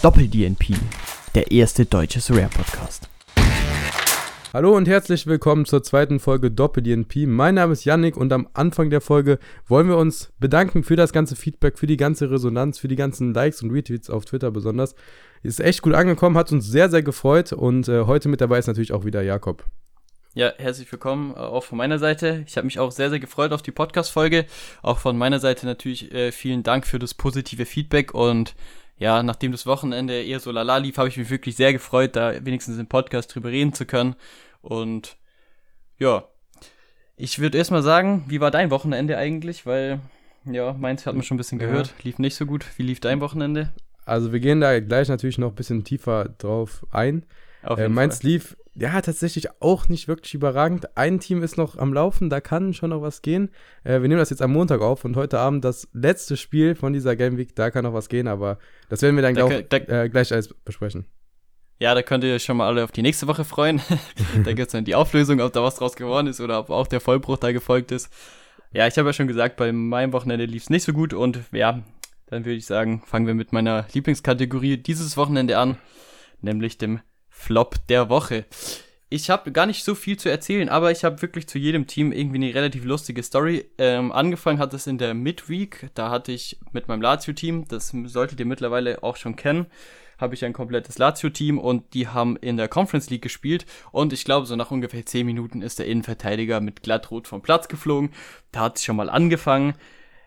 Doppel-DNP, der erste deutsche Rare-Podcast. Hallo und herzlich willkommen zur zweiten Folge Doppel-DNP. Mein Name ist Yannick und am Anfang der Folge wollen wir uns bedanken für das ganze Feedback, für die ganze Resonanz, für die ganzen Likes und Retweets auf Twitter besonders. Ist echt gut angekommen, hat uns sehr, sehr gefreut und äh, heute mit dabei ist natürlich auch wieder Jakob. Ja, herzlich willkommen äh, auch von meiner Seite. Ich habe mich auch sehr, sehr gefreut auf die Podcast-Folge. Auch von meiner Seite natürlich äh, vielen Dank für das positive Feedback und ja, nachdem das Wochenende eher so lala lief, habe ich mich wirklich sehr gefreut, da wenigstens im Podcast drüber reden zu können. Und ja, ich würde erstmal sagen, wie war dein Wochenende eigentlich? Weil, ja, meins hat man schon ein bisschen gehört, ja. lief nicht so gut. Wie lief dein Wochenende? Also wir gehen da gleich natürlich noch ein bisschen tiefer drauf ein. Äh, meins Fall. lief ja, tatsächlich auch nicht wirklich überragend. Ein Team ist noch am Laufen, da kann schon noch was gehen. Äh, wir nehmen das jetzt am Montag auf und heute Abend das letzte Spiel von dieser Game Week, da kann noch was gehen, aber das werden wir dann da, glaub, da, äh, gleich alles besprechen. Ja, da könnt ihr euch schon mal alle auf die nächste Woche freuen. da gibt es dann die Auflösung, ob da was draus geworden ist oder ob auch der Vollbruch da gefolgt ist. Ja, ich habe ja schon gesagt, bei meinem Wochenende lief es nicht so gut und ja, dann würde ich sagen, fangen wir mit meiner Lieblingskategorie dieses Wochenende an, nämlich dem Flop der Woche. Ich habe gar nicht so viel zu erzählen, aber ich habe wirklich zu jedem Team irgendwie eine relativ lustige Story. Ähm, angefangen hat es in der Midweek. Da hatte ich mit meinem Lazio-Team, das solltet ihr mittlerweile auch schon kennen, habe ich ein komplettes Lazio-Team und die haben in der Conference League gespielt. Und ich glaube, so nach ungefähr 10 Minuten ist der Innenverteidiger mit glattrot vom Platz geflogen. Da hat es schon mal angefangen.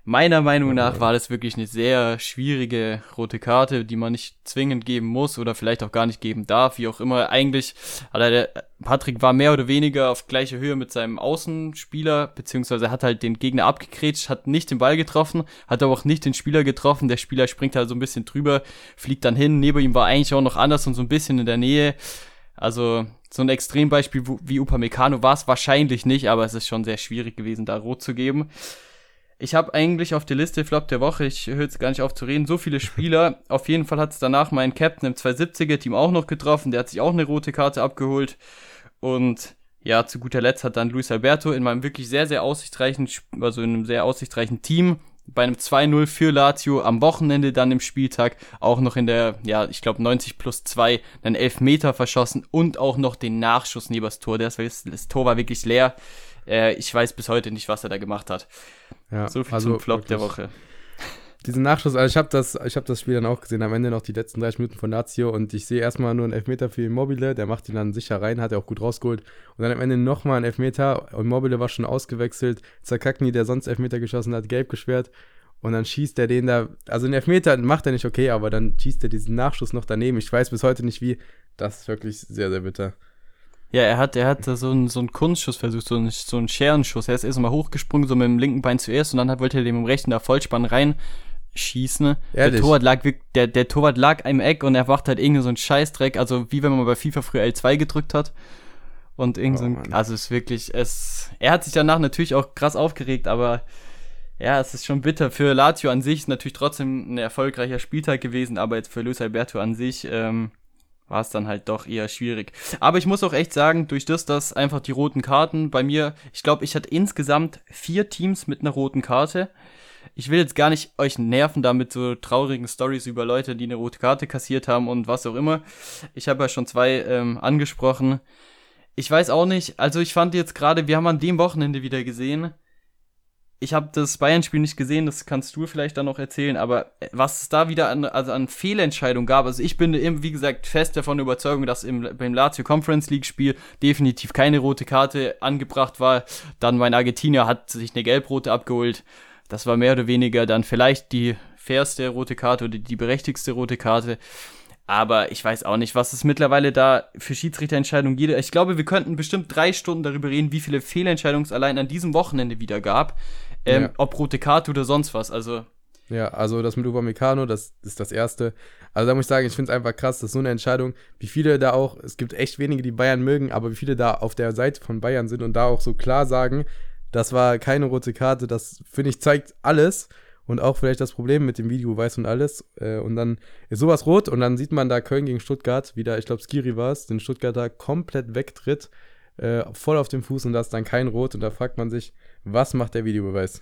Meiner Meinung nach war das wirklich eine sehr schwierige rote Karte, die man nicht zwingend geben muss oder vielleicht auch gar nicht geben darf, wie auch immer. Eigentlich, also der Patrick war mehr oder weniger auf gleicher Höhe mit seinem Außenspieler, beziehungsweise hat halt den Gegner abgekrätscht, hat nicht den Ball getroffen, hat aber auch nicht den Spieler getroffen. Der Spieler springt halt so ein bisschen drüber, fliegt dann hin. Neben ihm war eigentlich auch noch anders und so ein bisschen in der Nähe. Also so ein Extrembeispiel wie Upamecano war es wahrscheinlich nicht, aber es ist schon sehr schwierig gewesen, da rot zu geben. Ich habe eigentlich auf der Liste Flop der Woche, ich höre jetzt gar nicht auf zu reden, so viele Spieler. auf jeden Fall hat es danach mein Captain im 270er Team auch noch getroffen. Der hat sich auch eine rote Karte abgeholt. Und ja, zu guter Letzt hat dann Luis Alberto in meinem wirklich sehr, sehr aussichtsreichen, also in einem sehr aussichtsreichen Team bei einem 2-0 für Lazio am Wochenende dann im Spieltag auch noch in der, ja, ich glaube 90 plus 2 einen Elfmeter verschossen und auch noch den Nachschuss neben das Tor. Das, das Tor war wirklich leer. Äh, ich weiß bis heute nicht, was er da gemacht hat. Ja, so viel also zum Flop wirklich. der Woche. Diesen Nachschuss, also ich habe das, hab das Spiel dann auch gesehen, am Ende noch die letzten 30 Minuten von Lazio und ich sehe erstmal nur einen Elfmeter für Immobile, der macht ihn dann sicher rein, hat er auch gut rausgeholt. Und dann am Ende nochmal ein Elfmeter, Immobile war schon ausgewechselt, Zakakni, der sonst Elfmeter geschossen hat, gelb gesperrt. Und dann schießt er den da, also einen Elfmeter macht er nicht okay, aber dann schießt er diesen Nachschuss noch daneben. Ich weiß bis heute nicht wie. Das ist wirklich sehr, sehr bitter. Ja, er hat, er hat so einen, so einen Kunstschuss versucht, so einen, so einen Scherenschuss. Er ist erst mal hochgesprungen, so mit dem linken Bein zuerst und dann wollte er dem im rechten da Vollspann reinschießen. Der Torwart lag, der, der Torwart lag im Eck und er macht halt irgendwie so einen Scheißdreck, also wie wenn man bei FIFA früher L2 gedrückt hat. Und irgend so ein, oh, also es ist wirklich, es, er hat sich danach natürlich auch krass aufgeregt, aber ja, es ist schon bitter. Für Lazio an sich ist natürlich trotzdem ein erfolgreicher Spieltag gewesen, aber jetzt für Luis Alberto an sich, ähm, war es dann halt doch eher schwierig. Aber ich muss auch echt sagen, durch das, dass einfach die roten Karten bei mir, ich glaube, ich hatte insgesamt vier Teams mit einer roten Karte. Ich will jetzt gar nicht euch nerven damit so traurigen Stories über Leute, die eine rote Karte kassiert haben und was auch immer. Ich habe ja schon zwei ähm, angesprochen. Ich weiß auch nicht, also ich fand jetzt gerade, wir haben an dem Wochenende wieder gesehen, ich habe das Bayern-Spiel nicht gesehen, das kannst du vielleicht dann noch erzählen, aber äh, was es da wieder an, also an Fehlentscheidungen gab, also ich bin eben, wie gesagt, fest davon überzeugt, dass im, beim Lazio Conference League Spiel definitiv keine rote Karte angebracht war. Dann mein Argentinier hat sich eine gelb-rote abgeholt. Das war mehr oder weniger dann vielleicht die fairste rote Karte oder die berechtigste rote Karte. Aber ich weiß auch nicht, was es mittlerweile da für Schiedsrichterentscheidungen gibt. Ich glaube, wir könnten bestimmt drei Stunden darüber reden, wie viele Fehlentscheidungen es allein an diesem Wochenende wieder gab. Ähm, ja. Ob rote Karte oder sonst was. Also. Ja, also das mit Upamecano, das ist das Erste. Also da muss ich sagen, ich finde es einfach krass, dass so eine Entscheidung, wie viele da auch, es gibt echt wenige, die Bayern mögen, aber wie viele da auf der Seite von Bayern sind und da auch so klar sagen, das war keine rote Karte, das finde ich zeigt alles und auch vielleicht das Problem mit dem Video weiß und alles. Äh, und dann ist sowas rot und dann sieht man da Köln gegen Stuttgart, wieder, ich glaube Skiri war es, den Stuttgarter komplett wegtritt, äh, voll auf dem Fuß und das ist dann kein Rot und da fragt man sich, was macht der Videobeweis?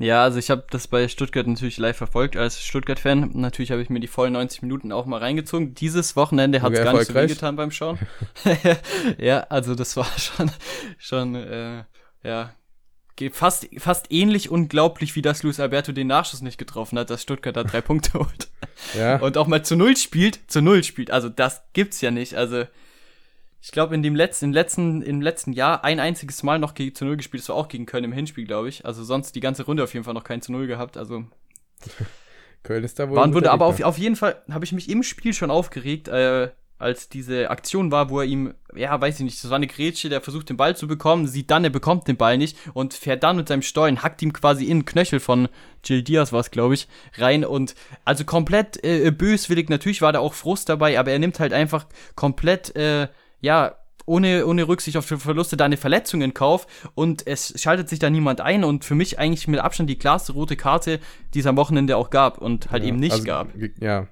Ja, also ich habe das bei Stuttgart natürlich live verfolgt als Stuttgart-Fan. Natürlich habe ich mir die vollen 90 Minuten auch mal reingezogen. Dieses Wochenende hat es gar nicht so getan beim Schauen. ja, also das war schon, schon äh, ja, fast, fast ähnlich unglaublich, wie das Luis Alberto den Nachschuss nicht getroffen hat, dass Stuttgart da drei Punkte holt. Ja. Und auch mal zu Null spielt, zu Null spielt. Also das gibt's ja nicht. Also ich glaube, in dem letzten, im letzten, im letzten Jahr ein einziges Mal noch zu Null gespielt. Das war auch gegen Köln im Hinspiel, glaube ich. Also sonst die ganze Runde auf jeden Fall noch kein zu Null gehabt. Also Köln ist da wohl. Waren wurde, aber auf, auf jeden Fall habe ich mich im Spiel schon aufgeregt, äh, als diese Aktion war, wo er ihm, ja, weiß ich nicht, das war eine Grätsche, der versucht den Ball zu bekommen, sieht dann, er bekommt den Ball nicht und fährt dann mit seinem Stollen, hackt ihm quasi in den Knöchel von Jill Diaz war es, glaube ich, rein und also komplett äh, böswillig, natürlich war da auch Frust dabei, aber er nimmt halt einfach komplett, äh, ja, ohne, ohne Rücksicht auf Verluste da eine Verletzung in Kauf und es schaltet sich da niemand ein und für mich eigentlich mit Abstand die klarste rote Karte, die es am Wochenende auch gab und halt ja, eben nicht also, gab. Ja,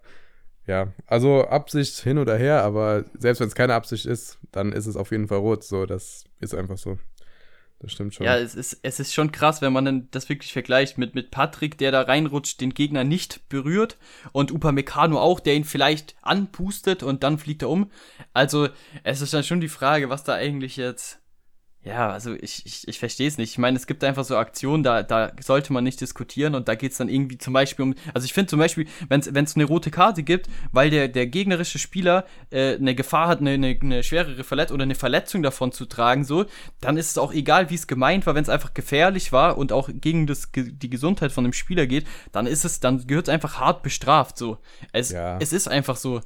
ja. Also Absicht hin oder her, aber selbst wenn es keine Absicht ist, dann ist es auf jeden Fall rot. So, das ist einfach so das stimmt schon. Ja, es ist, es ist schon krass, wenn man dann das wirklich vergleicht mit, mit Patrick, der da reinrutscht, den Gegner nicht berührt und Upamecano auch, der ihn vielleicht anpustet und dann fliegt er um. Also, es ist dann schon die Frage, was da eigentlich jetzt ja, also ich, ich, ich verstehe es nicht. Ich meine, es gibt einfach so Aktionen, da, da sollte man nicht diskutieren und da geht es dann irgendwie zum Beispiel um. Also ich finde zum Beispiel, wenn es eine rote Karte gibt, weil der, der gegnerische Spieler äh, eine Gefahr hat, eine, eine, eine schwerere Verletzung oder eine Verletzung davon zu tragen, so, dann ist es auch egal, wie es gemeint war, wenn es einfach gefährlich war und auch gegen das, die Gesundheit von dem Spieler geht, dann ist es, dann gehört es einfach hart bestraft. So. Es, ja. es ist einfach so.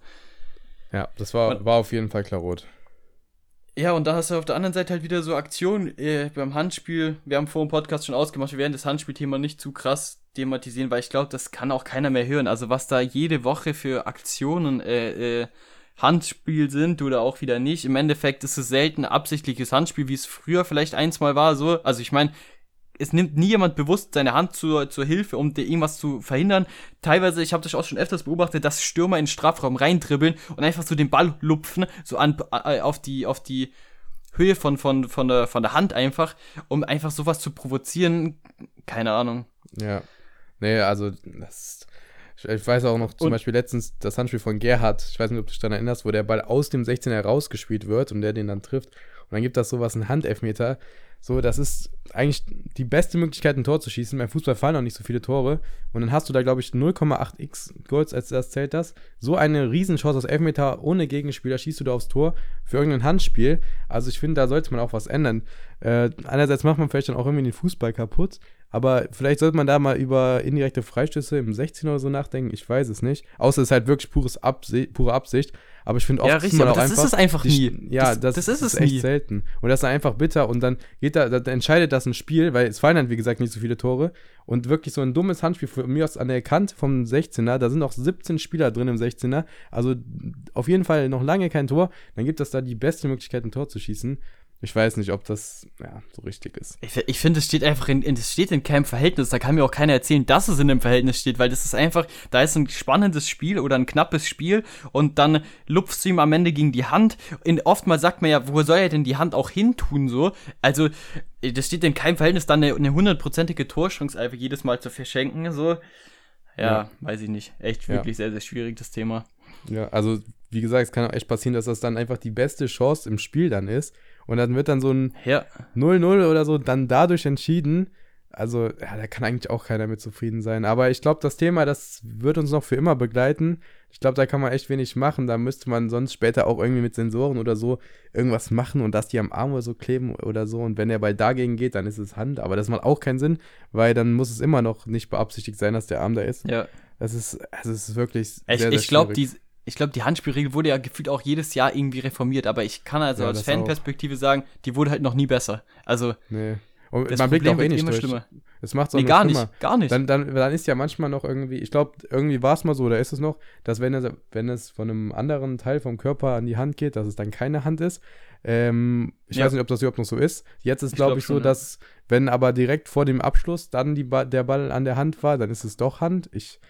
Ja, das war, war auf jeden Fall klar rot. Ja, und da hast du auf der anderen Seite halt wieder so Aktionen äh, beim Handspiel. Wir haben vor dem Podcast schon ausgemacht, wir werden das Handspielthema nicht zu krass thematisieren, weil ich glaube, das kann auch keiner mehr hören. Also was da jede Woche für Aktionen äh, äh, Handspiel sind oder auch wieder nicht. Im Endeffekt ist es selten absichtliches Handspiel, wie es früher vielleicht eins mal war. So, also ich meine, es nimmt nie jemand bewusst seine Hand zur, zur Hilfe, um dir irgendwas zu verhindern. Teilweise, ich habe das auch schon öfters beobachtet, dass Stürmer in den Strafraum reindribbeln und einfach so den Ball lupfen, so an, äh, auf die, auf die Höhe von, von, von, der, von der Hand einfach, um einfach sowas zu provozieren. Keine Ahnung. Ja. Nee, also, das. Ich weiß auch noch zum und, Beispiel letztens das Handspiel von Gerhard, ich weiß nicht, ob du dich daran erinnerst, wo der Ball aus dem 16er rausgespielt wird und der den dann trifft. Und dann gibt das sowas, einen Handelfmeter. So, das ist eigentlich die beste Möglichkeit, ein Tor zu schießen. Beim Fußball fallen auch nicht so viele Tore. Und dann hast du da, glaube ich, 0,8x Goals, als das zählt das. So eine Riesenchance aus Elfmeter ohne Gegenspieler schießt du da aufs Tor für irgendein Handspiel. Also ich finde, da sollte man auch was ändern. Äh, einerseits macht man vielleicht dann auch irgendwie den Fußball kaputt. Aber vielleicht sollte man da mal über indirekte Freistöße im 16 oder so nachdenken. Ich weiß es nicht. Außer es ist halt wirklich pures Absi pure Absicht. Aber ich finde oft ja, richtig, man auch das einfach, ist es einfach nie. Die, ja, das, das, ist, ist echt nie. selten. Und das ist einfach bitter. Und dann geht da, da entscheidet das ein Spiel, weil es fallen dann, wie gesagt, nicht so viele Tore. Und wirklich so ein dummes Handspiel von mir aus an der Kant vom 16er. Da sind noch 17 Spieler drin im 16er. Also auf jeden Fall noch lange kein Tor. Dann gibt es da die beste Möglichkeit, ein Tor zu schießen. Ich weiß nicht, ob das ja, so richtig ist. Ich, ich finde, es steht einfach in, es steht in keinem Verhältnis. Da kann mir auch keiner erzählen, dass es in einem Verhältnis steht, weil das ist einfach, da ist ein spannendes Spiel oder ein knappes Spiel und dann lupfst du ihm am Ende gegen die Hand. In, oftmals sagt man ja, wo soll er denn die Hand auch hin tun, so? Also, das steht in keinem Verhältnis, dann eine hundertprozentige Torchance einfach jedes Mal zu verschenken, so. Ja, ja. weiß ich nicht. Echt wirklich ja. sehr, sehr schwierig, das Thema. Ja, also, wie gesagt, es kann auch echt passieren, dass das dann einfach die beste Chance im Spiel dann ist und dann wird dann so ein 0-0 ja. oder so dann dadurch entschieden. Also, ja, da kann eigentlich auch keiner mit zufrieden sein. Aber ich glaube, das Thema, das wird uns noch für immer begleiten. Ich glaube, da kann man echt wenig machen. Da müsste man sonst später auch irgendwie mit Sensoren oder so irgendwas machen und dass die am Arm oder so kleben oder so. Und wenn der Ball dagegen geht, dann ist es Hand. Aber das macht auch keinen Sinn, weil dann muss es immer noch nicht beabsichtigt sein, dass der Arm da ist. Ja. Das ist, also es ist wirklich sehr, ich, Ich glaube, die, ich glaube, die Handspielregel wurde ja gefühlt auch jedes Jahr irgendwie reformiert, aber ich kann also ja, als Fanperspektive sagen, die wurde halt noch nie besser. Also. Nee. Und man blickt auch eh nicht durch. Schlimmer. Es macht es nee, gar schlimmer. nicht, gar nicht. Dann, dann, dann ist ja manchmal noch irgendwie, ich glaube, irgendwie war es mal so, oder ist es noch, dass wenn es, wenn es von einem anderen Teil vom Körper an die Hand geht, dass es dann keine Hand ist. Ähm, ich ja. weiß nicht, ob das überhaupt noch so ist. Jetzt ist, glaube ich, glaub, ich, so, schon, dass, wenn aber direkt vor dem Abschluss dann die ba der Ball an der Hand war, dann ist es doch Hand. Ich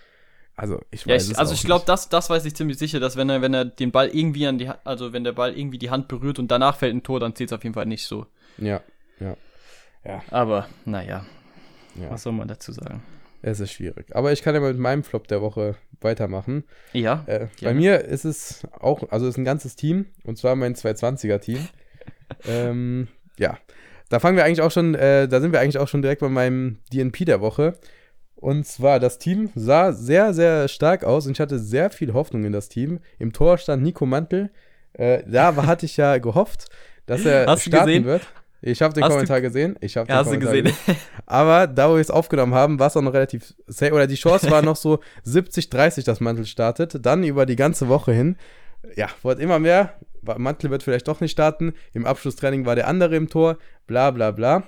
also ich weiß ja, ich, es Also ich glaube, das, das weiß ich ziemlich sicher, dass wenn er, wenn er den Ball irgendwie an die also wenn der Ball irgendwie die Hand berührt und danach fällt ein Tor, dann zählt es auf jeden Fall nicht so. Ja, ja. Ja. Aber, naja. Ja, Was soll man dazu sagen? es ist schwierig. Aber ich kann ja mal mit meinem Flop der Woche weitermachen. Ja, Äh, bei mir ist es auch, also ist ein ganzes Team, und zwar mein 220er-Team. ähm, ja, da fangen wir eigentlich auch schon, äh, da sind wir eigentlich auch schon direkt bei meinem DNP der Woche. Und zwar, das Team sah sehr, sehr stark aus und ich hatte sehr viel Hoffnung in das Team. Im Tor stand Nico Mantel. Äh, da hatte ich ja gehofft, dass er Hast du starten gesehen? wird. Ich habe den Hast du- Kommentar gesehen. Ich habe den hast du Kommentar gesehen. aber da, wo wir es aufgenommen haben, war es auch noch relativ safe. Oder die Chance war noch so 70, 30, dass Mantel startet. Dann über die ganze Woche hin. Ja, wurde immer mehr. Mantel wird vielleicht doch nicht starten. Im Abschlusstraining war der andere im Tor. Bla, bla, bla.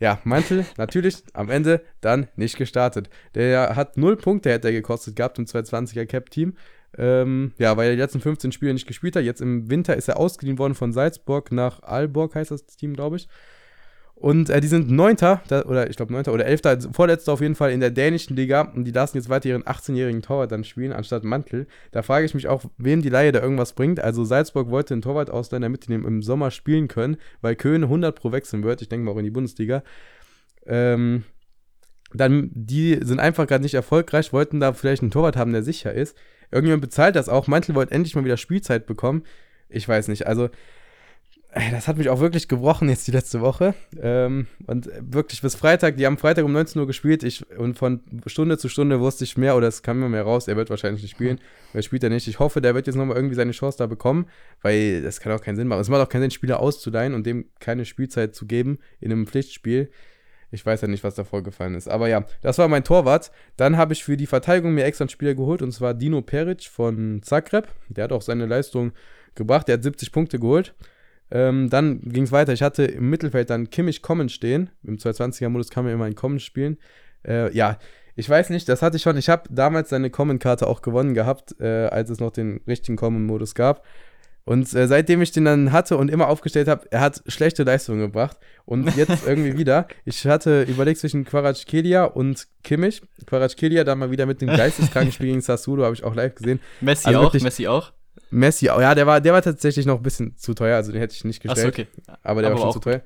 Ja, Mantel natürlich am Ende dann nicht gestartet. Der hat null Punkte, hätte er gekostet gehabt im 220er Cap-Team. Ähm, ja, weil er die letzten 15 Spiele nicht gespielt hat. Jetzt im Winter ist er ausgeliehen worden von Salzburg nach Aalborg, heißt das Team, glaube ich. Und äh, die sind Neunter, da, oder ich glaube Neunter oder Elfter, also Vorletzter auf jeden Fall in der dänischen Liga. Und die lassen jetzt weiter ihren 18-jährigen Torwart dann spielen, anstatt Mantel. Da frage ich mich auch, wem die Laie da irgendwas bringt. Also Salzburg wollte einen Torwart ausleihen, damit die den im Sommer spielen können, weil Köln 100 pro wechseln wird. Ich denke mal auch in die Bundesliga. Ähm, dann, die sind einfach gerade nicht erfolgreich, wollten da vielleicht einen Torwart haben, der sicher ist. Irgendjemand bezahlt das auch. Mantel wollte endlich mal wieder Spielzeit bekommen. Ich weiß nicht. Also, das hat mich auch wirklich gebrochen jetzt die letzte Woche. Ähm, und wirklich bis Freitag, die haben Freitag um 19 Uhr gespielt. Ich, und von Stunde zu Stunde wusste ich mehr, oder es kam mir mehr raus, er wird wahrscheinlich nicht spielen. Wer spielt er nicht? Ich hoffe, der wird jetzt nochmal irgendwie seine Chance da bekommen, weil das kann auch keinen Sinn machen. Es macht auch keinen Sinn, Spieler auszuleihen und dem keine Spielzeit zu geben in einem Pflichtspiel. Ich weiß ja nicht, was da vorgefallen ist. Aber ja, das war mein Torwart. Dann habe ich für die Verteidigung mir extra einen Spieler geholt und zwar Dino Peric von Zagreb. Der hat auch seine Leistung gebracht. Der hat 70 Punkte geholt. Ähm, dann ging es weiter. Ich hatte im Mittelfeld dann Kimmich Kommen stehen. Im 220er-Modus kann man immer in Kommen spielen. Äh, ja, ich weiß nicht, das hatte ich schon. Ich habe damals seine Common-Karte auch gewonnen gehabt, äh, als es noch den richtigen Common-Modus gab. Und äh, seitdem ich den dann hatte und immer aufgestellt habe, er hat schlechte Leistungen gebracht. Und jetzt irgendwie wieder. Ich hatte überlegt zwischen Quarackelia und Kimmich. Quarackelia dann mal wieder mit dem geisteskranken Spiel gegen Sassuolo, habe ich auch live gesehen. Messi Also auch, wirklich- Messi auch. Messi, oh ja, der war, der war tatsächlich noch ein bisschen zu teuer, also den hätte ich nicht gestellt. okay. Aber der Aber war schon zu teuer.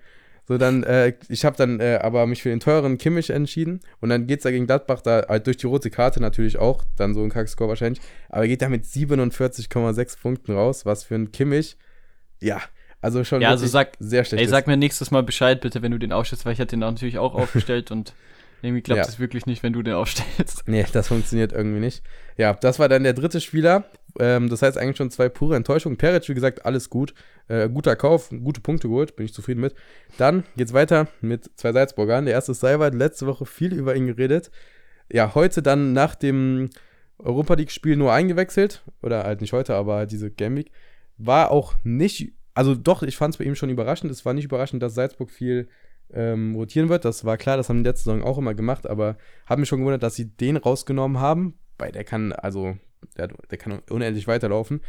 So, dann, äh, ich habe dann äh, aber mich für den teuren Kimmich entschieden. Und dann geht's da gegen Gladbach, da halt durch die rote Karte natürlich auch, dann so ein Kackscore wahrscheinlich. Aber geht da mit 47,6 Punkten raus, was für ein Kimmich, ja, also schon Ja, also sag- sehr schlecht Ey, ist. sag mir nächstes Mal Bescheid bitte, wenn du den aufstellst, weil ich hätte den natürlich auch aufgestellt und irgendwie klappt Ja. es wirklich nicht, wenn du den aufstellst. Nee, das funktioniert irgendwie nicht. Ja, das war dann der dritte Spieler. Ähm, das heißt eigentlich schon zwei pure Enttäuschungen. Peric, wie gesagt, alles gut. Äh, guter Kauf, gute Punkte geholt, bin ich zufrieden mit. Dann geht's weiter mit zwei Salzburgern. Der erste ist Seiwald, letzte Woche viel über ihn geredet. Ja, heute dann nach dem Europa League-Spiel nur eingewechselt. Oder halt nicht heute, aber halt diese Game Week. War auch nicht, also doch, ich fand es bei ihm schon überraschend. Es war nicht überraschend, dass Salzburg viel ähm, rotieren wird. Das war klar, das haben die letzte Saison auch immer gemacht, aber hat mich schon gewundert, dass sie den rausgenommen haben, weil der kann, also, der, der kann unendlich weiterlaufen.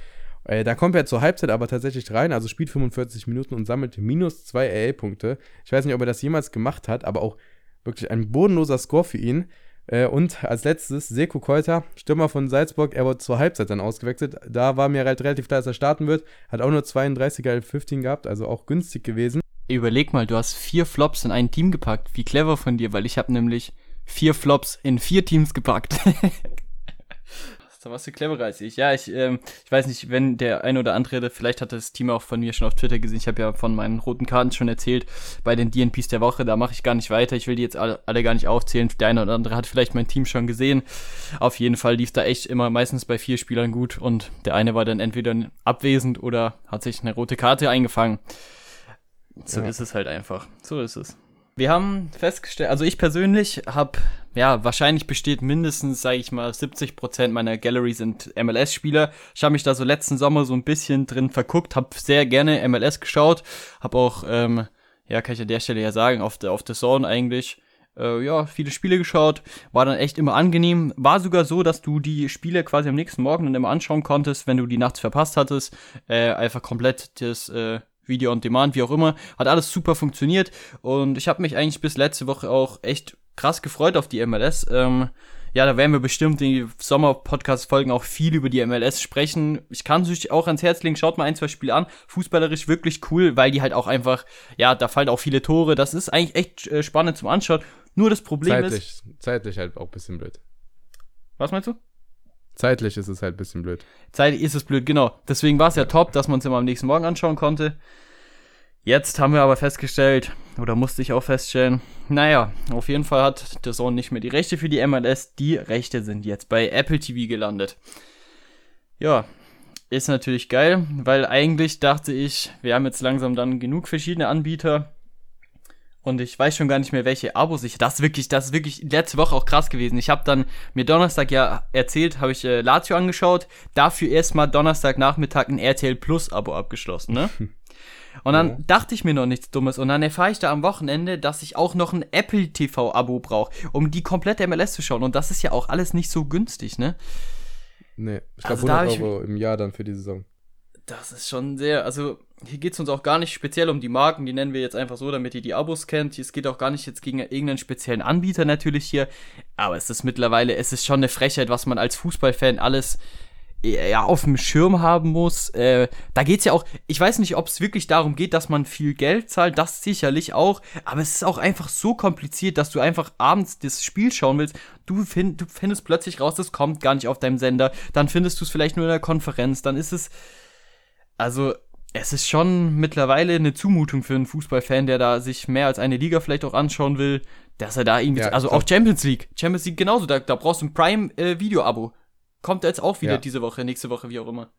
Äh, da kommt er zur Halbzeit aber tatsächlich rein, also spielt 45 Minuten und sammelt minus 2 AA-Punkte. Ich weiß nicht, ob er das jemals gemacht hat, aber auch wirklich ein bodenloser Score für ihn. Äh, und als letztes Seko Kolter, Stürmer von Salzburg, er wurde zur Halbzeit dann ausgewechselt. Da war mir halt relativ klar, dass er starten wird. Hat auch nur 32er 15 gehabt, also auch günstig gewesen. Überleg mal, du hast vier Flops in ein Team gepackt. Wie clever von dir, weil ich habe nämlich vier Flops in vier Teams gepackt. Da warst du cleverer als ich. Ja, ich, ähm, ich weiß nicht, wenn der ein oder andere, vielleicht hat das Team auch von mir schon auf Twitter gesehen. Ich habe ja von meinen roten Karten schon erzählt bei den DNPs der Woche. Da mache ich gar nicht weiter. Ich will die jetzt alle, alle gar nicht aufzählen. Der eine oder andere hat vielleicht mein Team schon gesehen. Auf jeden Fall lief da echt immer meistens bei vier Spielern gut und der eine war dann entweder abwesend oder hat sich eine rote Karte eingefangen. So Ja. ist es halt einfach. So ist es. Wir haben festgestellt, also ich persönlich habe, ja, wahrscheinlich besteht mindestens, sage ich mal, 70% meiner Gallery sind MLS-Spieler. Ich habe mich da so letzten Sommer so ein bisschen drin verguckt, habe sehr gerne MLS geschaut, habe auch, ähm, ja, kann ich an der Stelle ja sagen, auf der auf der Zone eigentlich, äh, ja, viele Spiele geschaut, war dann echt immer angenehm. War sogar so, dass du die Spiele quasi am nächsten Morgen dann immer anschauen konntest, wenn du die nachts verpasst hattest. Äh, einfach komplett das äh, Video on Demand, wie auch immer. Hat alles super funktioniert und ich habe mich eigentlich bis letzte Woche auch echt krass gefreut auf die MLS. Ähm, ja, da werden wir bestimmt die Sommer-Podcast-Folgen auch viel über die MLS sprechen. Ich kann es euch auch ans Herz legen, schaut mal ein, zwei Spiele an. Fußballerisch wirklich cool, weil die halt auch einfach, ja, da fallen auch viele Tore. Das ist eigentlich echt äh, spannend zum Anschauen. Nur das Problem zeitlich, ist. Zeitlich halt auch ein bisschen blöd. Was meinst du? Zeitlich ist es halt ein bisschen blöd. Zeitlich ist es blöd, genau. Deswegen war es ja top, dass man es immer am nächsten Morgen anschauen konnte. Jetzt haben wir aber festgestellt, oder musste ich auch feststellen, naja, auf jeden Fall hat The Zone nicht mehr die Rechte für die MLS. Die Rechte sind jetzt bei Apple TV gelandet. Ja, ist natürlich geil, weil eigentlich dachte ich, wir haben jetzt langsam dann genug verschiedene Anbieter. Und ich weiß schon gar nicht mehr, welche Abos ich. Das ist wirklich, das ist wirklich letzte Woche auch krass gewesen. Ich habe dann mir Donnerstag ja erzählt, habe ich äh, Lazio angeschaut, dafür erstmal Donnerstagnachmittag ein RTL Plus Abo abgeschlossen, ne? Und dann Ja. dachte ich mir noch nichts Dummes. Und dann erfahre ich da am Wochenende, dass ich auch noch ein Apple TV-Abo brauche, um die komplette MLS zu schauen. Und das ist ja auch alles nicht so günstig, ne? Nee, ich glaube Also da 100 hab ich- Euro im Jahr dann für die Saison. Das ist schon sehr, also hier geht es uns auch gar nicht speziell um die Marken, die nennen wir jetzt einfach so, damit ihr die Abos kennt. Es geht auch gar nicht jetzt gegen irgendeinen speziellen Anbieter natürlich hier, aber es ist mittlerweile, es ist schon eine Frechheit, was man als Fußballfan alles äh, ja, auf dem Schirm haben muss. Äh, da geht's ja auch, ich weiß nicht, ob es wirklich darum geht, dass man viel Geld zahlt, das sicherlich auch, aber es ist auch einfach so kompliziert, dass du einfach abends das Spiel schauen willst. Du, find, du findest plötzlich raus, das kommt gar nicht auf deinem Sender, dann findest du es vielleicht nur in der Konferenz, dann ist es also, es ist schon mittlerweile eine Zumutung für einen Fußballfan, der da sich mehr als eine Liga vielleicht auch anschauen will, dass er da irgendwie, Ja, also glaub- auch Champions League, Champions League genauso, da, da brauchst du ein Prime-Video-Abo. Kommt jetzt auch wieder Ja. diese Woche, nächste Woche, wie auch immer.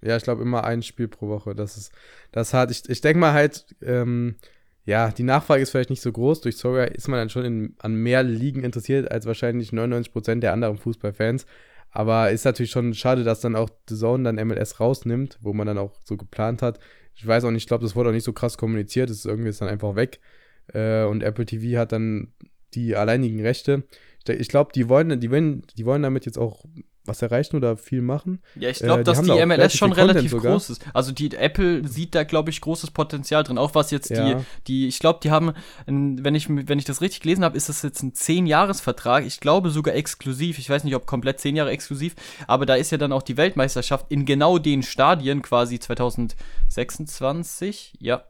Ja, ich glaube immer ein Spiel pro Woche. Das ist, das hat, ich, ich denke mal halt, ähm, ja, die Nachfrage ist vielleicht nicht so groß. Durch Soga ist man dann schon in, an mehr Ligen interessiert als wahrscheinlich 99% der anderen Fußballfans. Aber ist natürlich schon schade, dass dann auch The Zone dann MLS rausnimmt, wo man dann auch so geplant hat. Ich weiß auch nicht, ich glaube, das wurde auch nicht so krass kommuniziert. Es ist irgendwie ist dann einfach weg. Äh, und Apple TV hat dann die alleinigen Rechte. Ich glaube, die wollen, die, wollen, die wollen damit jetzt auch was erreichen oder viel machen. Ja, ich Äh, glaube, die dass die auch MLS relativ schon viel Content relativ sogar. groß ist. Also die Apple sieht da, glaube ich, großes Potenzial drin. Auch was jetzt Ja. die, die, ich glaube, die haben, wenn ich, wenn ich das richtig gelesen habe, ist das jetzt ein 10-Jahres-Vertrag. Ich glaube sogar exklusiv. Ich weiß nicht, ob komplett 10 Jahre exklusiv, aber da ist ja dann auch die Weltmeisterschaft in genau den Stadien, quasi 2026, ja,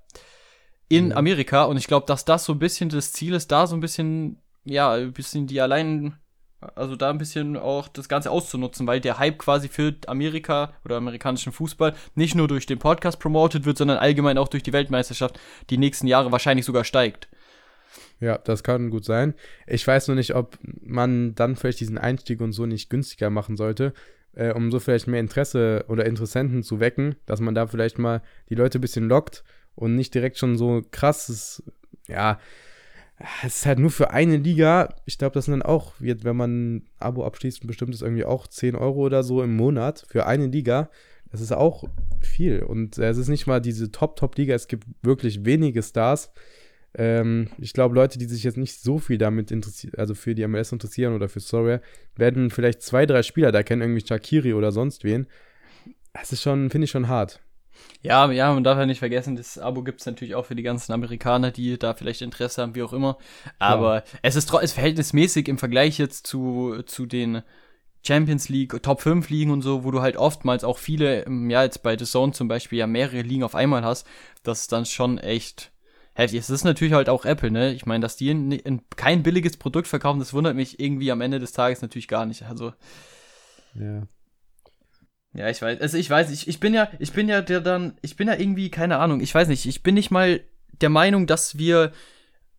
in Ja. Amerika. Und ich glaube, dass das so ein bisschen das Ziel ist, da so ein bisschen, ja, ein bisschen die allein also da ein bisschen auch das Ganze auszunutzen, weil der Hype quasi für Amerika oder amerikanischen Fußball nicht nur durch den Podcast promoted wird, sondern allgemein auch durch die Weltmeisterschaft die nächsten Jahre wahrscheinlich sogar steigt. Ja, das kann gut sein. Ich weiß nur nicht, ob man dann vielleicht diesen Einstieg und so nicht günstiger machen sollte, äh, um so vielleicht mehr Interesse oder Interessenten zu wecken, dass man da vielleicht mal die Leute ein bisschen lockt und nicht direkt schon so krasses, ja, es ist halt nur für eine Liga. Ich glaube, das sind dann auch, wenn man ein Abo abschließt, bestimmt ist irgendwie auch 10 Euro oder so im Monat für eine Liga. Das ist auch viel. Und es ist nicht mal diese Top-Top-Liga. Es gibt wirklich wenige Stars. Ähm, ich glaube, Leute, die sich jetzt nicht so viel damit interessieren, also für die MLS interessieren oder für Sorare, werden vielleicht zwei, drei Spieler da kennen, irgendwie Shakiri oder sonst wen. Das ist schon, finde ich schon hart. Ja, ja, man darf ja nicht vergessen, das Abo gibt es natürlich auch für die ganzen Amerikaner, die da vielleicht Interesse haben, wie auch immer. Aber es ist ist verhältnismäßig im Vergleich jetzt zu, zu den Champions League, Top 5 Ligen und so, wo du halt oftmals auch viele, ähm, ja, jetzt bei The Zone zum Beispiel ja mehrere Ligen auf einmal hast, das ist dann schon echt heftig. Es ist natürlich halt auch Apple, ne? Ich meine, dass die in, in kein billiges Produkt verkaufen, das wundert mich irgendwie am Ende des Tages natürlich gar nicht. Also, Ja. Ja, ich weiß, also ich weiß, ich, ich bin ja, ich bin ja der dann, ich bin ja irgendwie, keine Ahnung, ich weiß nicht, ich bin nicht mal der Meinung, dass wir,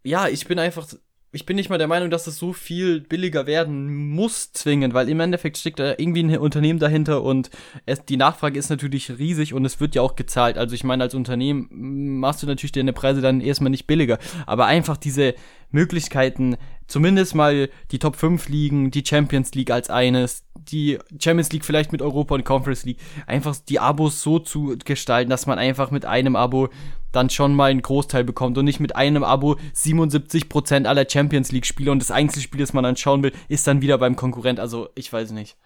ja, ich bin einfach, ich bin nicht mal der Meinung, dass es so viel billiger werden muss zwingend, weil im Endeffekt steckt da irgendwie ein Unternehmen dahinter und es, die Nachfrage ist natürlich riesig und es wird ja auch gezahlt. Also ich meine, als Unternehmen mm, machst du natürlich deine Preise dann erstmal nicht billiger, aber einfach diese Möglichkeiten, zumindest mal die Top 5 Ligen, die Champions League als eines, die Champions League vielleicht mit Europa und Conference League, einfach die Abos so zu gestalten, dass man einfach mit einem Abo dann schon mal einen Großteil bekommt und nicht mit einem Abo 77% aller Champions League Spiele und das Einzelspiel, das man dann schauen will, ist dann wieder beim Konkurrent. Also ich weiß nicht.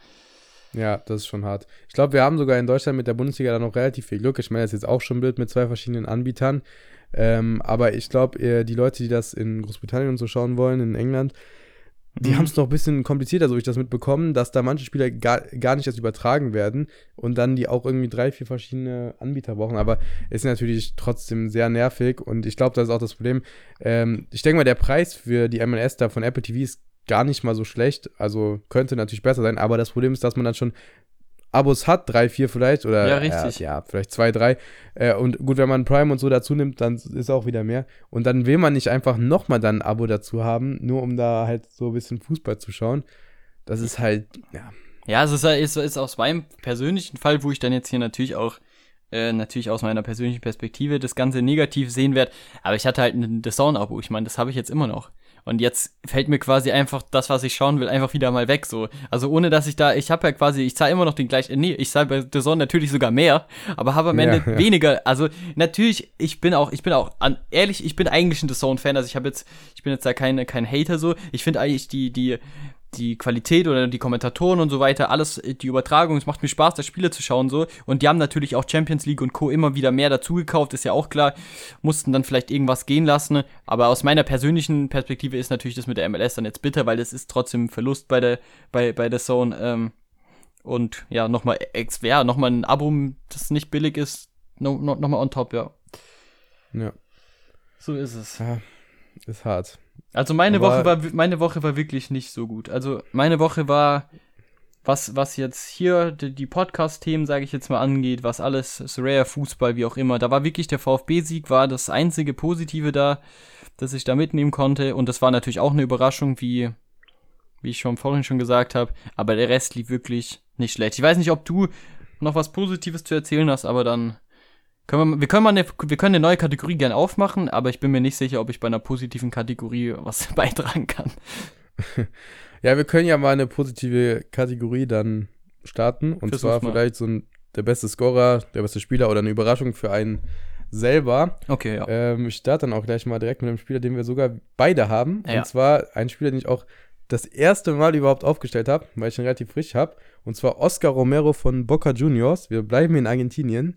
Ja, das ist schon hart. Ich glaube, wir haben sogar in Deutschland mit der Bundesliga da noch relativ viel Glück. Ich meine, das ist jetzt auch schon Bild mit zwei verschiedenen Anbietern. Ähm, aber ich glaube, die Leute, die das in Großbritannien und so schauen wollen, in England, die Mhm. haben es noch ein bisschen komplizierter, so ich das mitbekommen, dass da manche Spieler gar, gar nicht erst übertragen werden und dann die auch irgendwie drei, vier verschiedene Anbieter brauchen. Aber ist natürlich trotzdem sehr nervig und ich glaube, das ist auch das Problem. Ähm, ich denke mal, der Preis für die MLS da von Apple TV ist gar nicht mal so schlecht. Also könnte natürlich besser sein, aber das Problem ist, dass man dann schon Abos hat, drei, vier vielleicht, oder Ja, richtig. ja, ja vielleicht zwei, drei. Äh, und gut, wenn man Prime und so dazu nimmt, dann ist auch wieder mehr. Und dann will man nicht einfach nochmal dann ein Abo dazu haben, nur um da halt so ein bisschen Fußball zu schauen. Das ist halt, ja. Ja, es ist, ist, ist aus meinem persönlichen Fall, wo ich dann jetzt hier natürlich auch, äh, natürlich aus meiner persönlichen Perspektive das Ganze negativ sehen werde. Aber ich hatte halt ein Zone-Abo. Ich meine, das habe ich jetzt immer noch. Und jetzt fällt mir quasi einfach das, was ich schauen will, einfach wieder mal weg. So. Also ohne dass ich da, ich habe ja quasi, ich zahle immer noch den gleichen, nee, ich zahle bei The Zone natürlich sogar mehr, aber habe am Ja, Ende ja. weniger. Also natürlich, ich bin auch, ich bin auch, an, ehrlich, ich bin eigentlich ein The Zone-Fan. Also ich habe jetzt, ich bin jetzt da kein, kein Hater so. Ich finde eigentlich die, die, die Qualität oder die Kommentatoren und so weiter, alles, die Übertragung, es macht mir Spaß, das Spiele zu schauen so. Und die haben natürlich auch Champions League und Co. immer wieder mehr dazugekauft, ist ja auch klar. Mussten dann vielleicht irgendwas gehen lassen. Aber aus meiner persönlichen Perspektive ist natürlich das mit der MLS dann jetzt bitter, weil das ist trotzdem ein Verlust bei der, bei, bei der Zone. Ähm, und ja, nochmal, ja, nochmal ein Abo, das nicht billig ist, no, no, nochmal on top, ja. Ja, So ist es. ja ist hart. Also meine Aber- Woche war meine Woche war wirklich nicht so gut. Also meine Woche war was was jetzt hier die, die Podcast Themen sage ich jetzt mal angeht, was alles Soraya Fußball wie auch immer, da war wirklich der VfB Sieg war das einzige positive da, das ich da mitnehmen konnte und das war natürlich auch eine Überraschung, wie wie ich schon vorhin schon gesagt habe, aber der Rest lief wirklich nicht schlecht. Ich weiß nicht, ob du noch was positives zu erzählen hast, aber dann können wir, wir, können mal eine, wir können eine neue Kategorie gern aufmachen, aber ich bin mir nicht sicher, ob ich bei einer positiven Kategorie was beitragen kann. Ja, wir können ja mal eine positive Kategorie dann starten. Und Versuch's zwar mal. vielleicht so ein, der beste Scorer, der beste Spieler oder eine Überraschung für einen selber. Okay, ja. Ähm, ich starte dann auch gleich mal direkt mit einem Spieler, den wir sogar beide haben. Ja. Und zwar ein Spieler, den ich auch das erste Mal überhaupt aufgestellt habe, weil ich ihn relativ frisch habe. Und zwar Oscar Romero von Boca Juniors. Wir bleiben in Argentinien.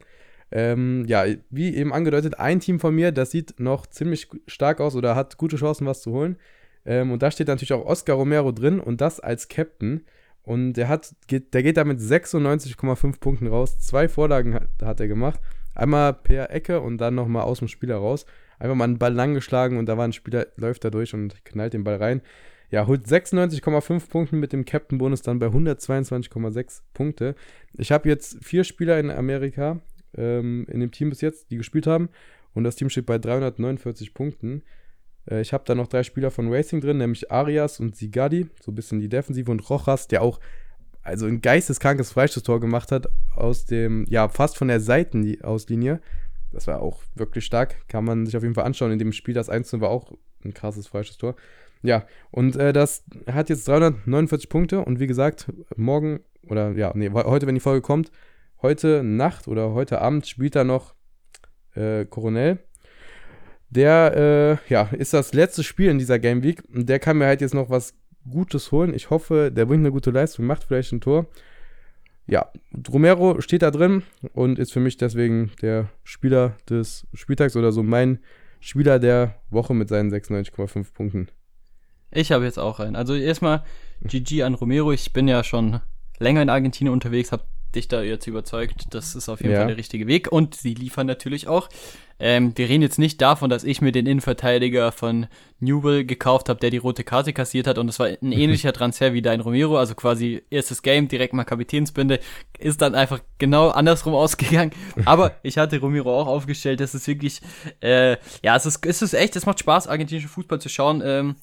Ähm, ja, wie eben angedeutet, ein Team von mir, das sieht noch ziemlich stark aus oder hat gute Chancen, was zu holen. Ähm, und da steht natürlich auch Oscar Romero drin und das als Captain. Und der hat, geht, der geht da mit 96,5 Punkten raus. Zwei Vorlagen hat, hat er gemacht. Einmal per Ecke und dann nochmal aus dem Spieler raus. Einfach mal einen Ball lang geschlagen und da war ein Spieler, läuft da durch und knallt den Ball rein. Ja, holt 96,5 Punkten mit dem Captain-Bonus dann bei 122,6 Punkte. Ich habe jetzt vier Spieler in Amerika ähm, in dem Team bis jetzt, die gespielt haben. Und das Team steht bei 349 Punkten. Äh, ich habe da noch drei Spieler von Racing drin, nämlich Arias und Sigadi, so ein bisschen die Defensive und Rojas, der auch also ein geisteskrankes Freistoßtor gemacht hat aus dem, ja, fast von der Seitenauslinie. Das war auch wirklich stark. Kann man sich auf jeden Fall anschauen. In dem Spiel das 1 war auch ein krasses Freistoßtor. Ja, und äh, das hat jetzt 349 Punkte und wie gesagt, morgen oder ja, nee, heute, wenn die Folge kommt, heute Nacht oder heute Abend spielt da noch äh, Coronel. Der, äh, ja, ist das letzte Spiel in dieser Game Week der kann mir halt jetzt noch was Gutes holen. Ich hoffe, der bringt eine gute Leistung, macht vielleicht ein Tor. Ja, Romero steht da drin und ist für mich deswegen der Spieler des Spieltags oder so mein Spieler der Woche mit seinen 96,5 Punkten. Ich habe jetzt auch einen. Also erstmal GG an Romero. Ich bin ja schon länger in Argentinien unterwegs, habe dich da jetzt überzeugt. Das ist auf jeden Ja. Fall der richtige Weg. Und sie liefern natürlich auch. Ähm, wir reden jetzt nicht davon, dass ich mir den Innenverteidiger von Newell gekauft habe, der die rote Karte kassiert hat. Und es war ein ähnlicher Transfer wie dein Romero. Also quasi erstes Game, direkt mal Kapitänsbinde. Ist dann einfach genau andersrum ausgegangen. Aber ich hatte Romero auch aufgestellt. Das ist wirklich, äh, ja, es ist, es ist echt, es macht Spaß, argentinischen Fußball zu schauen. Ähm,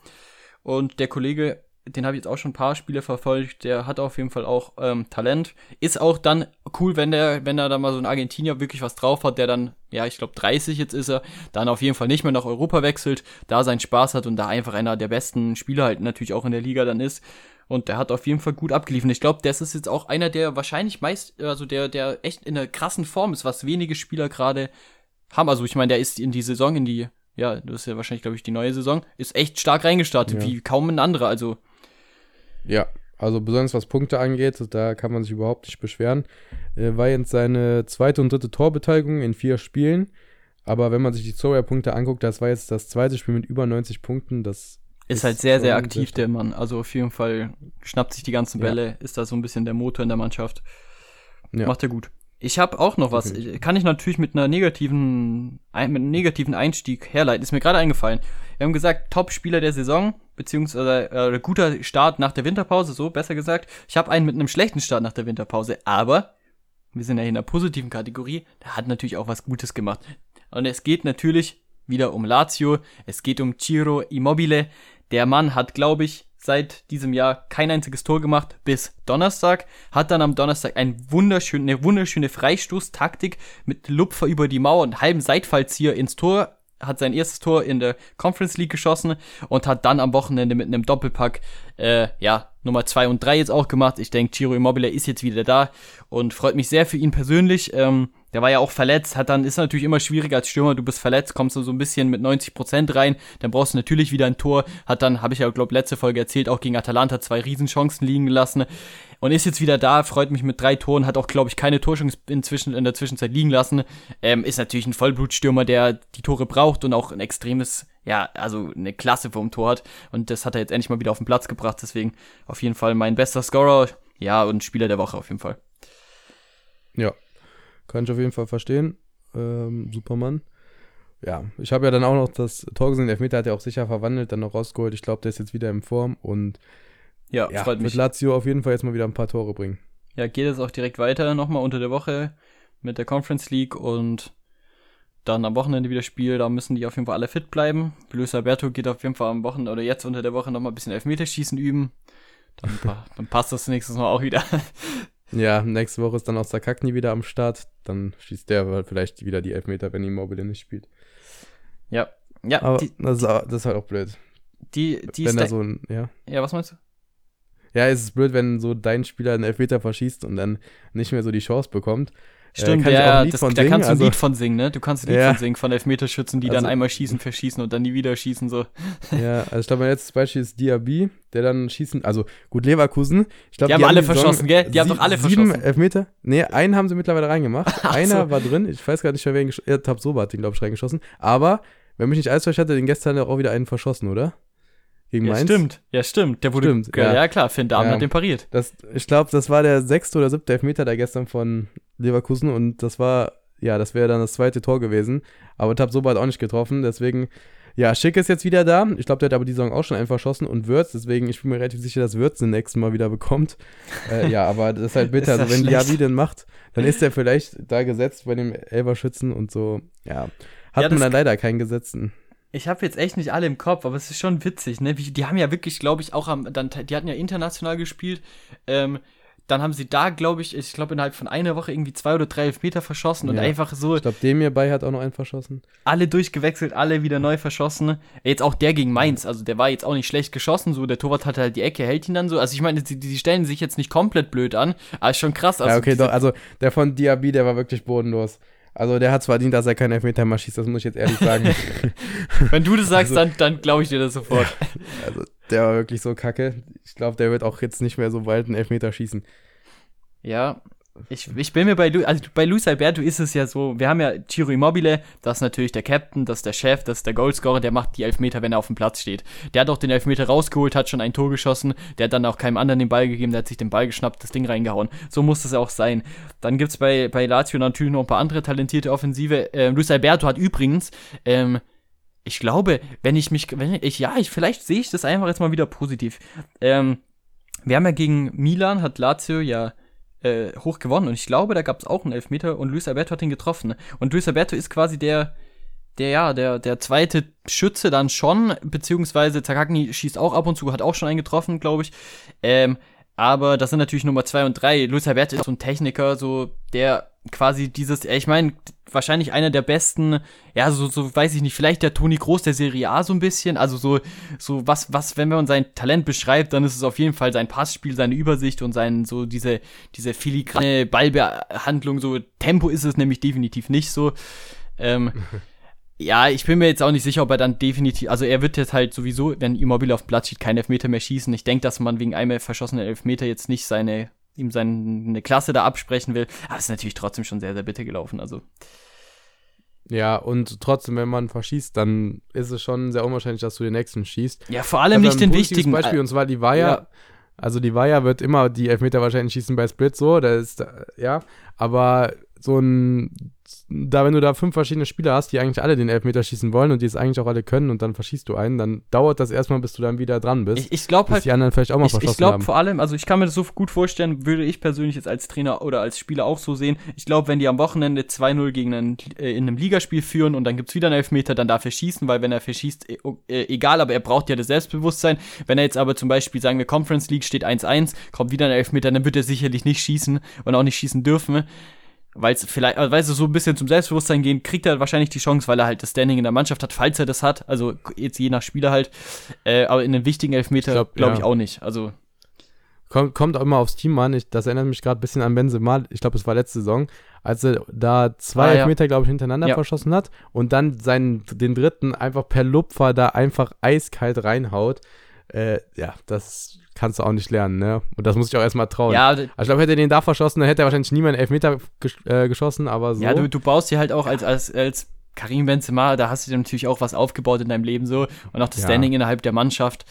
und der Kollege, den habe ich jetzt auch schon ein paar Spiele verfolgt, der hat auf jeden Fall auch ähm, Talent. Ist auch dann cool, wenn der, wenn er da mal so ein Argentinier wirklich was drauf hat, der dann, ja, ich glaube 30 jetzt ist er, dann auf jeden Fall nicht mehr nach Europa wechselt, da seinen Spaß hat und da einfach einer der besten Spieler halt natürlich auch in der Liga dann ist. Und der hat auf jeden Fall gut abgeliefert. Ich glaube, das ist jetzt auch einer, der wahrscheinlich meist, also der, der echt in einer krassen Form ist, was wenige Spieler gerade haben. Also ich meine, der ist in die Saison, in die, ja, das ist ja wahrscheinlich, glaube ich, die neue Saison, ist echt stark reingestartet, Ja. wie kaum ein anderer. Also Ja, also besonders was Punkte angeht, da kann man sich überhaupt nicht beschweren. Äh, war jetzt seine zweite und dritte Torbeteiligung in vier Spielen. Aber wenn man sich die Zoria-Punkte anguckt, das war jetzt das zweite Spiel mit über 90 Punkten. Das Ist, halt sehr, sehr aktiv, der Mann. Also auf jeden Fall schnappt sich die ganzen Bälle, ja. ist da so ein bisschen der Motor in der Mannschaft. Ja. Macht er gut. Ich habe auch noch was. Okay. Kann ich natürlich mit einer negativen, mit einem negativen Einstieg herleiten. Ist mir gerade eingefallen. Wir haben gesagt, Top-Spieler der Saison, beziehungsweise äh, guter Start nach der Winterpause, so besser gesagt. Ich habe einen mit einem schlechten Start nach der Winterpause, aber wir sind ja in der positiven Kategorie. Der hat natürlich auch was Gutes gemacht. Und es geht natürlich wieder um Lazio. Es geht um Ciro Immobile. Der Mann hat, glaube ich, seit diesem Jahr kein einziges Tor gemacht bis Donnerstag. Hat dann am Donnerstag ein wunderschön, eine wunderschöne Freistoßtaktik mit Lupfer über die Mauer und halben Seitfallzieher ins Tor hat sein erstes Tor in der Conference League geschossen und hat dann am Wochenende mit einem Doppelpack, äh, ja, Nummer 2 und 3 jetzt auch gemacht. Ich denke, Ciro Immobile ist jetzt wieder da und freut mich sehr für ihn persönlich. Ähm, der war ja auch verletzt, hat dann, ist natürlich immer schwieriger als Stürmer, du bist verletzt, kommst du so ein bisschen mit 90% rein, dann brauchst du natürlich wieder ein Tor, hat dann, habe ich ja, glaube letzte Folge erzählt, auch gegen Atalanta zwei Riesenchancen liegen gelassen und ist jetzt wieder da, freut mich mit drei Toren, hat auch, glaube ich, keine Torchance inzwischen, in der Zwischenzeit liegen lassen, ähm, ist natürlich ein Vollblutstürmer, der die Tore braucht und auch ein extremes, ja, also eine Klasse vom Tor hat und das hat er jetzt endlich mal wieder auf den Platz gebracht, deswegen auf jeden Fall mein bester Scorer, ja, und Spieler der Woche auf jeden Fall. Ja, kann ich auf jeden Fall verstehen. Ähm, Supermann. Ja, ich habe ja dann auch noch das Tor gesehen. Der Elfmeter hat er auch sicher verwandelt, dann noch rausgeholt. Ich glaube, der ist jetzt wieder in Form und ja, ja freut mich. Wird Lazio auf jeden Fall jetzt mal wieder ein paar Tore bringen. Ja, geht es auch direkt weiter nochmal unter der Woche mit der Conference League und dann am Wochenende wieder Spiel. Da müssen die auf jeden Fall alle fit bleiben. Luis Alberto geht auf jeden Fall am Wochenende oder jetzt unter der Woche nochmal ein bisschen Elfmeterschießen üben. Dann, dann passt das nächstes Mal auch wieder. Ja, nächste Woche ist dann auch Sakakni wieder am Start. Dann schießt der vielleicht wieder die Elfmeter, wenn Immobile nicht spielt. Ja, ja. Aber die, das, ist, das, ist, halt auch blöd. Die, die wenn er so ein, ja. Ja, was meinst du? Ja, es ist blöd, wenn so dein Spieler einen Elfmeter verschießt und dann nicht mehr so die Chance bekommt. Stimmt, äh, ja, das, da kannst du ein also, Lied von singen, ne? Du kannst ein Lied ja. von singen, von Elfmeterschützen, die also, dann einmal schießen, verschießen und dann nie wieder schießen, so. Ja, also ich glaube, mein letztes Beispiel ist Diaby, der dann schießen, also gut, Leverkusen. Ich glaub, die, die haben alle verschossen, gell? Die haben doch alle sieben verschossen. Elfmeter? Nee, einen haben sie mittlerweile reingemacht. Einer so. war drin, ich weiß gar nicht mehr, wer ihn ja, Tabsoba hat den, glaube ich, reingeschossen. Aber, wenn mich nicht alles täuscht, hat er den gestern auch wieder einen verschossen, oder? Gegen ja, Mainz? Stimmt, ja, stimmt. Der wurde, stimmt, ja. ja klar, Finn Dahmen ja. hat den pariert. Das, ich glaube, das war der sechste oder siebte Elfmeter da gestern von Leverkusen und das war, ja, das wäre dann das zweite Tor gewesen. Aber Tabsoba hat auch nicht getroffen, deswegen, ja, Schick ist jetzt wieder da. Ich glaube, der hat aber die Saison auch schon einen verschossen und Würz, deswegen, ich bin mir relativ sicher, dass Würz den nächsten Mal wieder bekommt. äh, ja, aber das ist halt bitter. ist also, wenn Diaby den macht, dann ist er vielleicht da gesetzt bei dem Elberschützen und so, ja. Hat man dann leider keinen Gesetzten. Ich habe jetzt echt nicht alle im Kopf, aber es ist schon witzig, ne? Die haben ja wirklich, glaube ich, auch am, dann, die hatten ja international gespielt. Ähm, dann haben sie da, glaube ich, ich glaube innerhalb von einer Woche irgendwie zwei oder drei Elfmeter verschossen ja. und einfach so. Ich glaube, dem hierbei hat auch noch einen verschossen. Alle durchgewechselt, alle wieder neu verschossen. Jetzt auch der gegen Mainz, also der war jetzt auch nicht schlecht geschossen, so der Torwart hatte halt die Ecke, hält ihn dann so. Also ich meine, die, die stellen sich jetzt nicht komplett blöd an, aber ist schon krass. Also ja, okay, doch, also der von Diaby, der war wirklich bodenlos. Also der hat es verdient, dass er keinen Elfmeter mehr schießt, das muss ich jetzt ehrlich sagen. Wenn du das sagst, also, dann, dann glaube ich dir das sofort. also der war wirklich so kacke. Ich glaube, der wird auch jetzt nicht mehr so bald einen Elfmeter schießen. Ja, ich, ich bin mir bei, Lu also bei Luis Alberto ist es ja so, wir haben ja Ciro Immobile, das ist natürlich der Captain, das ist der Chef, das ist der Goalscorer, der macht die Elfmeter, wenn er auf dem Platz steht. Der hat auch den Elfmeter rausgeholt, hat schon ein Tor geschossen, der hat dann auch keinem anderen den Ball gegeben, der hat sich den Ball geschnappt, das Ding reingehauen. So muss das auch sein. Dann gibt es bei, bei Lazio natürlich noch ein paar andere talentierte Offensive. Ähm, Luis Alberto hat übrigens, ähm, ich glaube, wenn ich mich, wenn ich, ja, ich, vielleicht sehe ich das einfach jetzt mal wieder positiv. Ähm, wir haben ja gegen Milan, hat Lazio ja äh, hoch gewonnen. Und ich glaube, da gab es auch einen Elfmeter und Luis Alberto hat ihn getroffen. Und Luis Alberto ist quasi der, der, ja, der, der zweite Schütze dann schon, beziehungsweise Takagni schießt auch ab und zu, hat auch schon einen getroffen, glaube ich. Ähm, aber das sind natürlich Nummer zwei und drei. Luis Alberto ist so ein Techniker, so der quasi dieses, ich meine, wahrscheinlich einer der besten, ja, so, so weiß ich nicht, vielleicht der Toni Groß der Serie A so ein bisschen. Also so, so was, was, wenn man sein Talent beschreibt, dann ist es auf jeden Fall sein Passspiel, seine Übersicht und sein, so diese, diese filigrane Ballbehandlung, so Tempo ist es nämlich definitiv nicht so. Ähm, ja, ich bin mir jetzt auch nicht sicher, ob er dann definitiv, also er wird jetzt halt sowieso, wenn Immobile auf dem Platz steht, keinen Elfmeter mehr schießen. Ich denke, dass man wegen einmal verschossenen Elfmeter jetzt nicht seine, ihm seine Klasse da absprechen will. Aber es ist natürlich trotzdem schon sehr, sehr bitter gelaufen, also. Ja, und trotzdem, wenn man verschießt, dann ist es schon sehr unwahrscheinlich, dass du den nächsten schießt. Ja, vor allem nicht den wichtigen. Beispiel, und zwar die Weiher. Ja. Also die Weiher wird immer die Elfmeter wahrscheinlich schießen bei Split so, das ist, ja, aber so ein da, wenn du da fünf verschiedene Spieler hast, die eigentlich alle den Elfmeter schießen wollen und die es eigentlich auch alle können und dann verschießt du einen, dann dauert das erstmal, bis du dann wieder dran bist. Ich, ich glaube halt. die anderen vielleicht auch mal ich, verschossen Ich glaube vor allem, also ich kann mir das so gut vorstellen, würde ich persönlich jetzt als Trainer oder als Spieler auch so sehen. Ich glaube, wenn die am Wochenende 2-0 gegen einen, äh, in einem Ligaspiel führen und dann gibt es wieder einen Elfmeter, dann darf er schießen, weil wenn er verschießt, äh, äh, egal, aber er braucht ja das Selbstbewusstsein. Wenn er jetzt aber zum Beispiel, sagen wir, Conference League steht 1-1, kommt wieder ein Elfmeter, dann wird er sicherlich nicht schießen und auch nicht schießen dürfen weil es vielleicht, also, weil sie so ein bisschen zum Selbstbewusstsein gehen, kriegt er wahrscheinlich die Chance, weil er halt das Standing in der Mannschaft hat, falls er das hat. Also jetzt je nach Spieler halt. Äh, aber in den wichtigen Elfmeter glaube glaub ja. ich auch nicht. Also kommt, kommt auch immer aufs Team an. Ich, das erinnert mich gerade ein bisschen an Benzema. Ich glaube, es war letzte Saison, als er da zwei ah, Elfmeter, ja. glaube ich, hintereinander ja. verschossen hat und dann seinen, den dritten einfach per Lupfer da einfach eiskalt reinhaut. Äh, ja, das kannst du auch nicht lernen, ne? Und das muss ich auch erstmal trauen. Ja, also ich glaube, hätte er den da verschossen, dann hätte er wahrscheinlich niemand Elfmeter ges äh, geschossen, aber so. Ja, du, du baust dir halt auch als, als, als Karim Benzema, da hast du dir natürlich auch was aufgebaut in deinem Leben so und auch das ja. Standing innerhalb der Mannschaft.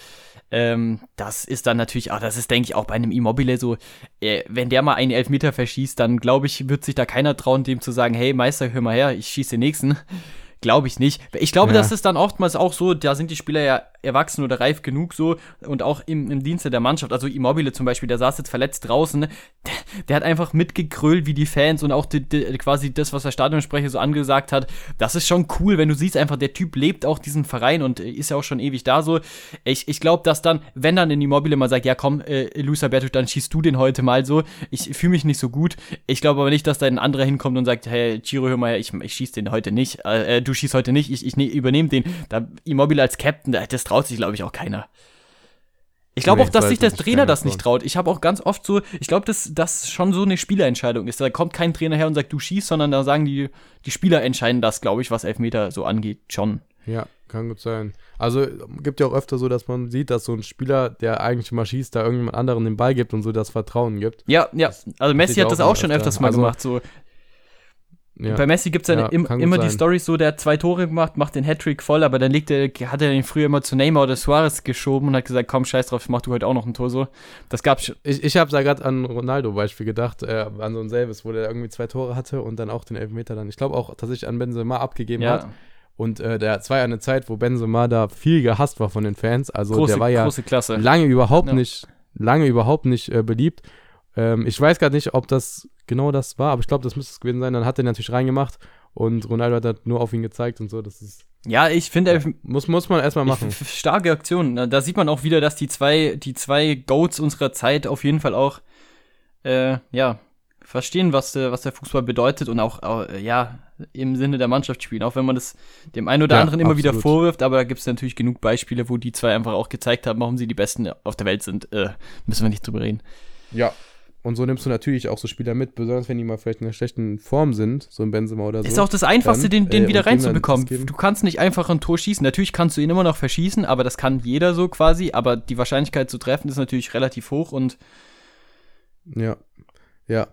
Ähm, das ist dann natürlich auch, das ist, denke ich, auch bei einem Immobile so, äh, wenn der mal einen Elfmeter verschießt, dann glaube ich, wird sich da keiner trauen, dem zu sagen, hey Meister, hör mal her, ich schieße den nächsten. Glaube ich nicht. Ich glaube, ja. das ist dann oftmals auch so, da sind die Spieler ja erwachsen oder reif genug so und auch im, im Dienste der Mannschaft. Also Immobile zum Beispiel, der saß jetzt verletzt draußen, der, der hat einfach mitgegrölt wie die Fans und auch die, die, quasi das, was der Stadionsprecher so angesagt hat. Das ist schon cool, wenn du siehst einfach, der Typ lebt auch diesen Verein und ist ja auch schon ewig da so. Ich, ich glaube, dass dann, wenn dann in Immobile mal sagt, ja komm, äh, Luis Alberto, dann schießt du den heute mal so. Ich fühle mich nicht so gut. Ich glaube aber nicht, dass da ein anderer hinkommt und sagt, hey, Chiro, hör mal her, ich, ich schieß den heute nicht. Äh, du schießt heute nicht, ich, ich ne, übernehme den. Da Immobile als Captain, das traut sich, glaube ich, auch keiner. Ich glaube auch, dass sich der Trainer das nicht traut. Ich habe auch ganz oft so, ich glaube, dass das schon so eine Spielerentscheidung ist. Da kommt kein Trainer her und sagt, du schießt, sondern da sagen die, die Spieler entscheiden das, glaube ich, was Elfmeter so angeht, schon. Ja, kann gut sein. Also gibt ja auch öfter so, dass man sieht, dass so ein Spieler, der eigentlich mal schießt, da irgendjemand anderen den Ball gibt und so das Vertrauen gibt. Ja, ja. Also Messi hat das auch schon öfters mal also, gemacht. So, ja. Bei Messi gibt es ja, im, immer die Storys so, der hat zwei Tore gemacht, macht den Hattrick voll, aber dann legt er, hat er den früher immer zu Neymar oder Suarez geschoben und hat gesagt, komm, scheiß drauf, mach du heute auch noch ein Tor so. Das gab's schon. Ich, ich habe da gerade an Ronaldo-Beispiel gedacht, äh, an so ein selbes, wo der irgendwie zwei Tore hatte und dann auch den Elfmeter dann, ich glaube auch tatsächlich an Benzema abgegeben ja. hat. Und äh, der, es war ja eine Zeit, wo Benzema da viel gehasst war von den Fans. Also große, der war ja lange überhaupt nicht, lange überhaupt nicht äh, beliebt. Ähm, ich weiß gar nicht, ob das genau das war, aber ich glaube, das müsste es gewesen sein. Dann hat er natürlich reingemacht und Ronaldo hat halt nur auf ihn gezeigt und so. Das ist. Ja, ich finde, ja, muss, muss man erstmal machen. starke Aktion. Da sieht man auch wieder, dass die zwei, die zwei Goats unserer Zeit auf jeden Fall auch, äh, ja, verstehen, was, der, was der Fußball bedeutet und auch, äh, ja, im Sinne der Mannschaft spielen. Auch wenn man das dem einen oder ja, anderen immer absolut. wieder vorwirft, aber da gibt es natürlich genug Beispiele, wo die zwei einfach auch gezeigt haben, warum sie die Besten auf der Welt sind. Äh, müssen wir nicht drüber reden. Ja, und so nimmst du natürlich auch so Spieler mit, besonders wenn die mal vielleicht in einer schlechten Form sind, so ein Benzema oder so. Ist auch das Einfachste, dann, den, den äh, wieder reinzubekommen. Du kannst nicht einfach ein Tor schießen. Natürlich kannst du ihn immer noch verschießen, aber das kann jeder so quasi. Aber die Wahrscheinlichkeit zu treffen ist natürlich relativ hoch und. Ja. Ja.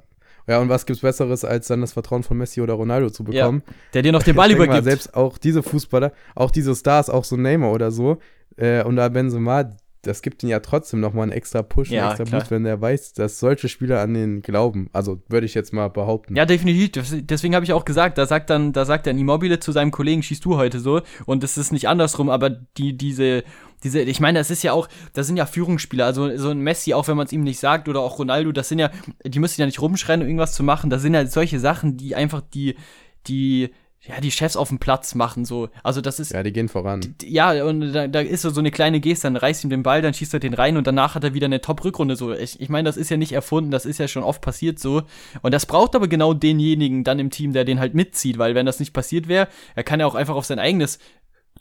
Ja, und was gibt's Besseres, als dann das Vertrauen von Messi oder Ronaldo zu bekommen? Ja, der dir noch den Ball übergibt. Mal, selbst auch diese Fußballer, auch diese Stars, auch so Neymar oder so, äh, und da Benzema, das gibt ihn ja trotzdem nochmal einen extra Push, ja, einen extra klar. Boost, wenn er weiß, dass solche Spieler an den glauben. Also würde ich jetzt mal behaupten. Ja, definitiv. Deswegen habe ich auch gesagt, da sagt dann, da sagt dann Immobile zu seinem Kollegen, schießt du heute so. Und es ist nicht andersrum, aber die, diese, diese, ich meine, das ist ja auch, das sind ja Führungsspieler, also so ein Messi, auch wenn man es ihm nicht sagt, oder auch Ronaldo, das sind ja, die müssen ja nicht rumschreien, um irgendwas zu machen. Das sind ja solche Sachen, die einfach die, die, ja, die Chefs auf dem Platz machen, so. Also das ist. Ja, die gehen voran. Ja, und da, da ist so, so eine kleine Geste, dann reißt ihm den Ball, dann schießt er den rein und danach hat er wieder eine Top-Rückrunde, so. Ich, ich meine, das ist ja nicht erfunden, das ist ja schon oft passiert, so. Und das braucht aber genau denjenigen dann im Team, der den halt mitzieht, weil wenn das nicht passiert wäre, er kann ja auch einfach auf sein eigenes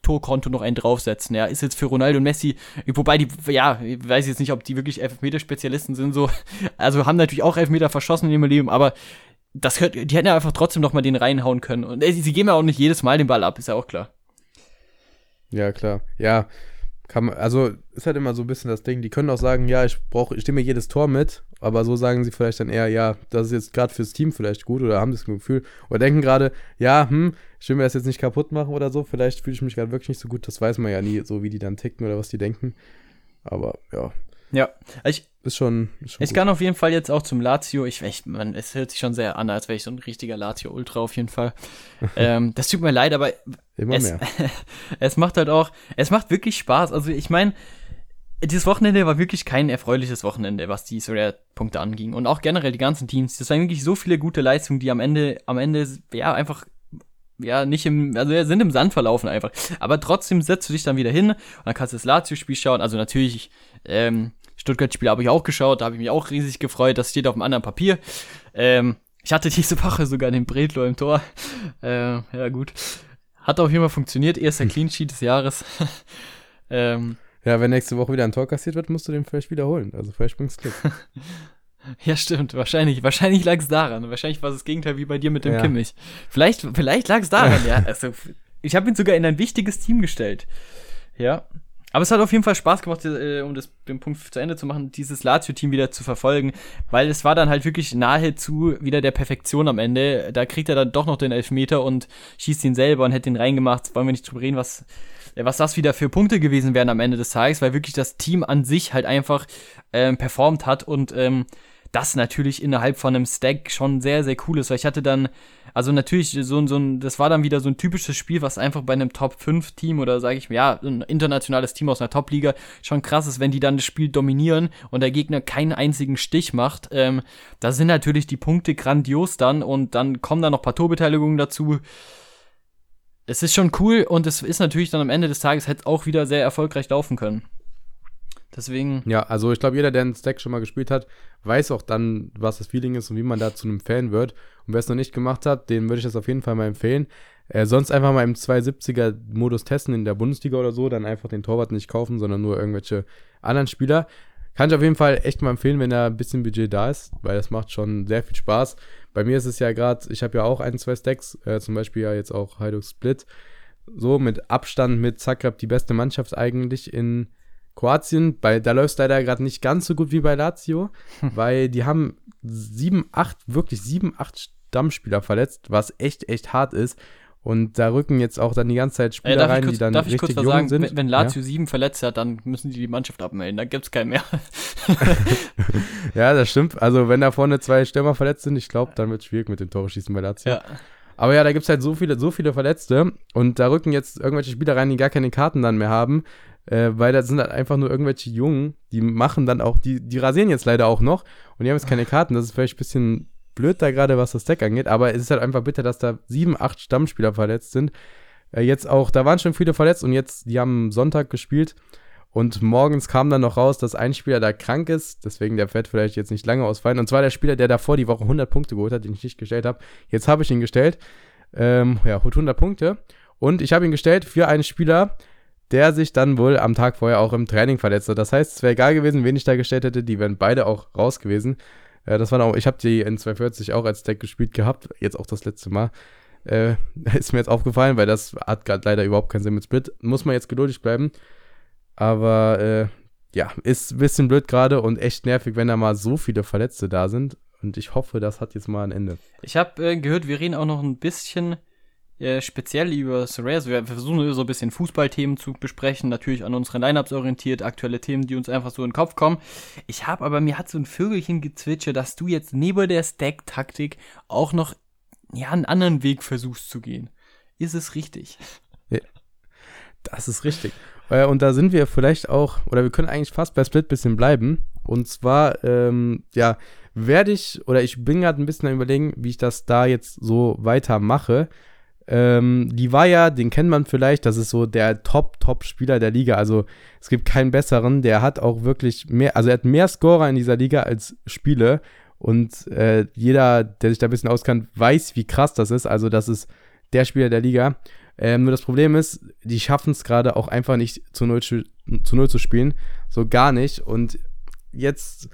Torkonto noch einen draufsetzen. Ja, ist jetzt für Ronaldo und Messi, wobei die, ja, ich weiß jetzt nicht, ob die wirklich Elfmeter-Spezialisten sind, so. Also haben natürlich auch Elfmeter verschossen in ihrem Leben, aber das hört, die hätten ja einfach trotzdem noch mal den reinhauen können. Und ey, sie geben ja auch nicht jedes Mal den Ball ab, ist ja auch klar. Ja, klar. Ja, kann man, also ist halt immer so ein bisschen das Ding, die können auch sagen, ja, ich brauche, ich stimme jedes Tor mit, aber so sagen sie vielleicht dann eher, ja, das ist jetzt gerade fürs Team vielleicht gut oder haben das Gefühl oder denken gerade, ja, hm, ich will mir das jetzt nicht kaputt machen oder so, vielleicht fühle ich mich gerade wirklich nicht so gut, das weiß man ja nie, so wie die dann ticken oder was die denken. Aber ja. Ja, ich, ist schon. Ist schon ich kann auf jeden Fall jetzt auch zum Lazio. Ich, ich man, es hört sich schon sehr an, als wäre ich so ein richtiger Lazio-Ultra auf jeden Fall. ähm, das tut mir leid, aber Immer es, mehr. es macht halt auch, es macht wirklich Spaß. Also ich meine, dieses Wochenende war wirklich kein erfreuliches Wochenende, was die Sorare-Punkte anging. Und auch generell die ganzen Teams. Das waren wirklich so viele gute Leistungen, die am Ende, am Ende, ja, einfach ja, nicht im, also ja, sind im Sand verlaufen einfach. Aber trotzdem setzt du dich dann wieder hin und dann kannst du das Lazio-Spiel schauen. Also natürlich, ähm, Stuttgart-Spiel habe ich auch geschaut, da habe ich mich auch riesig gefreut. Das steht auf einem anderen Papier. Ähm, ich hatte diese Woche sogar den Bredlo im Tor. Äh, ja, gut. Hat auf jeden Fall funktioniert. Erster Clean Sheet des Jahres. ähm, Ja, wenn nächste Woche wieder ein Tor kassiert wird, musst du den vielleicht wiederholen. Also vielleicht bringt's Glück. ja, stimmt. Wahrscheinlich, wahrscheinlich lag es daran. Wahrscheinlich war es das Gegenteil wie bei dir mit dem Ja. Kimmich. Vielleicht, vielleicht lag es daran, ja. Also, ich habe ihn sogar in ein wichtiges Team gestellt. Ja. Aber es hat auf jeden Fall Spaß gemacht, äh, um das, den Punkt zu Ende zu machen, dieses Lazio-Team wieder zu verfolgen, weil es war dann halt wirklich nahezu wieder der Perfektion am Ende. Da kriegt er dann doch noch den Elfmeter und schießt ihn selber und hätte ihn reingemacht. Wollen wir nicht drüber reden, was, äh, was das wieder für Punkte gewesen wären am Ende des Tages, weil wirklich das Team an sich halt einfach ähm, performt hat und ähm, das natürlich innerhalb von einem Stack schon sehr, sehr cool ist, weil ich hatte dann, also natürlich so, so ein, das war dann wieder so ein typisches Spiel, was einfach bei einem Top-5-Team oder sage ich mir, ja, ein internationales Team aus einer Top-Liga schon krass ist, wenn die dann das Spiel dominieren und der Gegner keinen einzigen Stich macht. Ähm, da sind natürlich die Punkte grandios dann und dann kommen da noch ein paar Torbeteiligungen dazu. Es ist schon cool und es ist natürlich dann am Ende des Tages hätte auch wieder sehr erfolgreich laufen können. Deswegen, Ja, also ich glaube, jeder, der einen Stack schon mal gespielt hat, weiß auch dann, was das Feeling ist und wie man da zu einem Fan wird. Und wer es noch nicht gemacht hat, den würde ich das auf jeden Fall mal empfehlen. Äh, sonst einfach mal im 270er-Modus testen in der Bundesliga oder so, dann einfach den Torwart nicht kaufen, sondern nur irgendwelche anderen Spieler. Kann ich auf jeden Fall echt mal empfehlen, wenn da ein bisschen Budget da ist, weil das macht schon sehr viel Spaß. Bei mir ist es ja gerade, ich habe ja auch ein, zwei Stacks, äh, zum Beispiel ja jetzt auch Hajduk Split. So mit Abstand mit Zagreb die beste Mannschaft eigentlich in Kroatien. Bei, da läuft es leider gerade nicht ganz so gut wie bei Lazio, weil die haben sieben, acht, wirklich sieben, acht Stammspieler verletzt, was echt, echt hart ist. Und da rücken jetzt auch dann die ganze Zeit äh, Spieler darf, rein, kurz, die dann darf ich richtig kurz jung sagen? sind. Wenn, Lazio sieben verletzt hat, dann müssen die die Mannschaft abmelden. Da gibt's keinen mehr. Ja, das stimmt. Also, wenn da vorne zwei Stürmer verletzt sind, ich glaube, dann wird es schwierig mit dem Tore schießen bei Lazio. ja. Aber ja, da gibt es halt so viele, so viele Verletzte und da rücken jetzt irgendwelche Spieler rein, die gar keine Karten dann mehr haben, äh, weil das sind halt einfach nur irgendwelche Jungen, die machen dann auch, die, die rasieren jetzt leider auch noch und die haben jetzt keine Karten. Das ist vielleicht ein bisschen blöd da gerade, was das Deck angeht, aber es ist halt einfach bitter, dass da sieben, acht Stammspieler verletzt sind. Äh, jetzt auch, da waren schon viele verletzt und jetzt, die haben Sonntag gespielt und morgens kam dann noch raus, dass ein Spieler da krank ist, deswegen der wird vielleicht jetzt nicht lange ausfallen. Und zwar der Spieler, der davor die Woche 100 Punkte geholt hat, den ich nicht gestellt habe. Jetzt habe ich ihn gestellt. Ähm, ja, holt 100 Punkte. Und ich habe ihn gestellt für einen Spieler, der sich dann wohl am Tag vorher auch im Training verletzt hat. Das heißt, es wäre egal gewesen, wen ich da gestellt hätte. Die wären beide auch raus gewesen. Äh, das waren auch, ich habe die in 240 auch als Deck gespielt gehabt. Jetzt auch das letzte Mal. Äh, ist mir jetzt aufgefallen, weil das hat gerade leider überhaupt keinen Sinn mit Split. Muss man jetzt geduldig bleiben. Aber äh, ja, ist ein bisschen blöd gerade und echt nervig, wenn da mal so viele Verletzte da sind. Und ich hoffe, das hat jetzt mal ein Ende. Ich habe äh, gehört, wir reden auch noch ein bisschen äh, speziell über Soraya. Wir versuchen so ein bisschen Fußballthemen zu besprechen, natürlich an unseren Lineups orientiert, aktuelle Themen, die uns einfach so in den Kopf kommen. Ich habe aber, mir hat so ein Vögelchen gezwitschert, dass du jetzt neben der Stack-Taktik auch noch ja, einen anderen Weg versuchst zu gehen. Ist es richtig? Das ist richtig. Äh, und da sind wir vielleicht auch, oder wir können eigentlich fast bei Split bisschen bleiben. Und zwar, ähm, ja, werde ich, oder ich bin gerade ein bisschen am überlegen, wie ich das da jetzt so weitermache. Ähm, die war ja, den kennt man vielleicht, das ist so der Top-Top-Spieler der Liga. Also es gibt keinen besseren. Der hat auch wirklich mehr, also er hat mehr Scorer in dieser Liga als Spiele. Und äh, jeder, der sich da ein bisschen auskennt, weiß, wie krass das ist. Also das ist der Spieler der Liga. Ähm, nur das Problem ist, die schaffen es gerade auch einfach nicht zu null, zu null zu spielen. So gar nicht. Und jetzt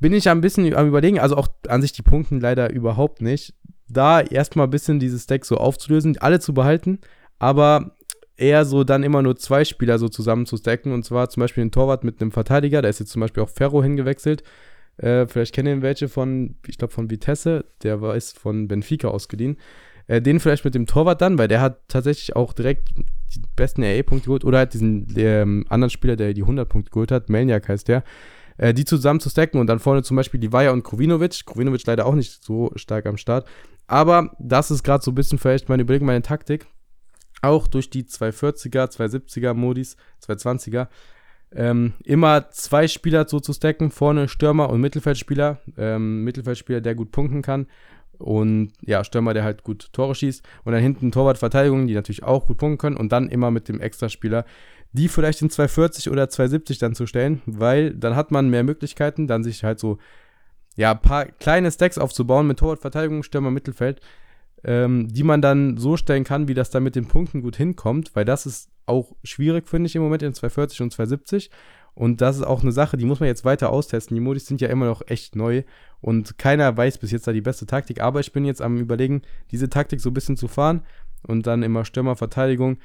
bin ich ein bisschen am überlegen, also auch an sich die Punkten leider überhaupt nicht. Da erstmal ein bisschen dieses Deck so aufzulösen, alle zu behalten, aber eher so dann immer nur zwei Spieler so zusammen zu stacken. Und zwar zum Beispiel den Torwart mit einem Verteidiger. Da ist jetzt zum Beispiel auch Ferro hingewechselt. Äh, vielleicht kennen ihn welche von, ich glaube, von Vitesse. Der war ist von Benfica ausgeliehen. Äh, den vielleicht mit dem Torwart dann, weil der hat tatsächlich auch direkt die besten RE-Punkte geholt. Oder halt diesen ähm, anderen Spieler, der die 100 Punkte geholt hat. Melniak heißt der. Äh, die zusammen zu stacken und dann vorne zum Beispiel die Weiher und Krovinovic. Krovinovic leider auch nicht so stark am Start. Aber das ist gerade so ein bisschen vielleicht meine Überlegung, meine Taktik auch durch die 240er, 270er Modis, 220er, ähm, immer zwei Spieler so zu stacken, vorne Stürmer und Mittelfeldspieler. Ähm, Mittelfeldspieler, der gut punkten kann. Und ja, Stürmer, der halt gut Tore schießt. Und dann hinten Torwartverteidigung, die natürlich auch gut punkten können. Und dann immer mit dem Extraspieler, die vielleicht in 240 oder 270 dann zu stellen, weil dann hat man mehr Möglichkeiten, dann sich halt so, ja, ein paar kleine Stacks aufzubauen mit Torwartverteidigung, Stürmer, Mittelfeld ähm, die man dann so stellen kann, wie das dann mit den Punkten gut hinkommt, weil das ist auch schwierig, finde ich, im Moment in 240 und 270. Und das ist auch eine Sache, die muss man jetzt weiter austesten. Die Modis sind ja immer noch echt neu und keiner weiß bis jetzt da die beste Taktik. Aber ich bin jetzt am Überlegen, diese Taktik so ein bisschen zu fahren und dann immer Stürmerverteidigung,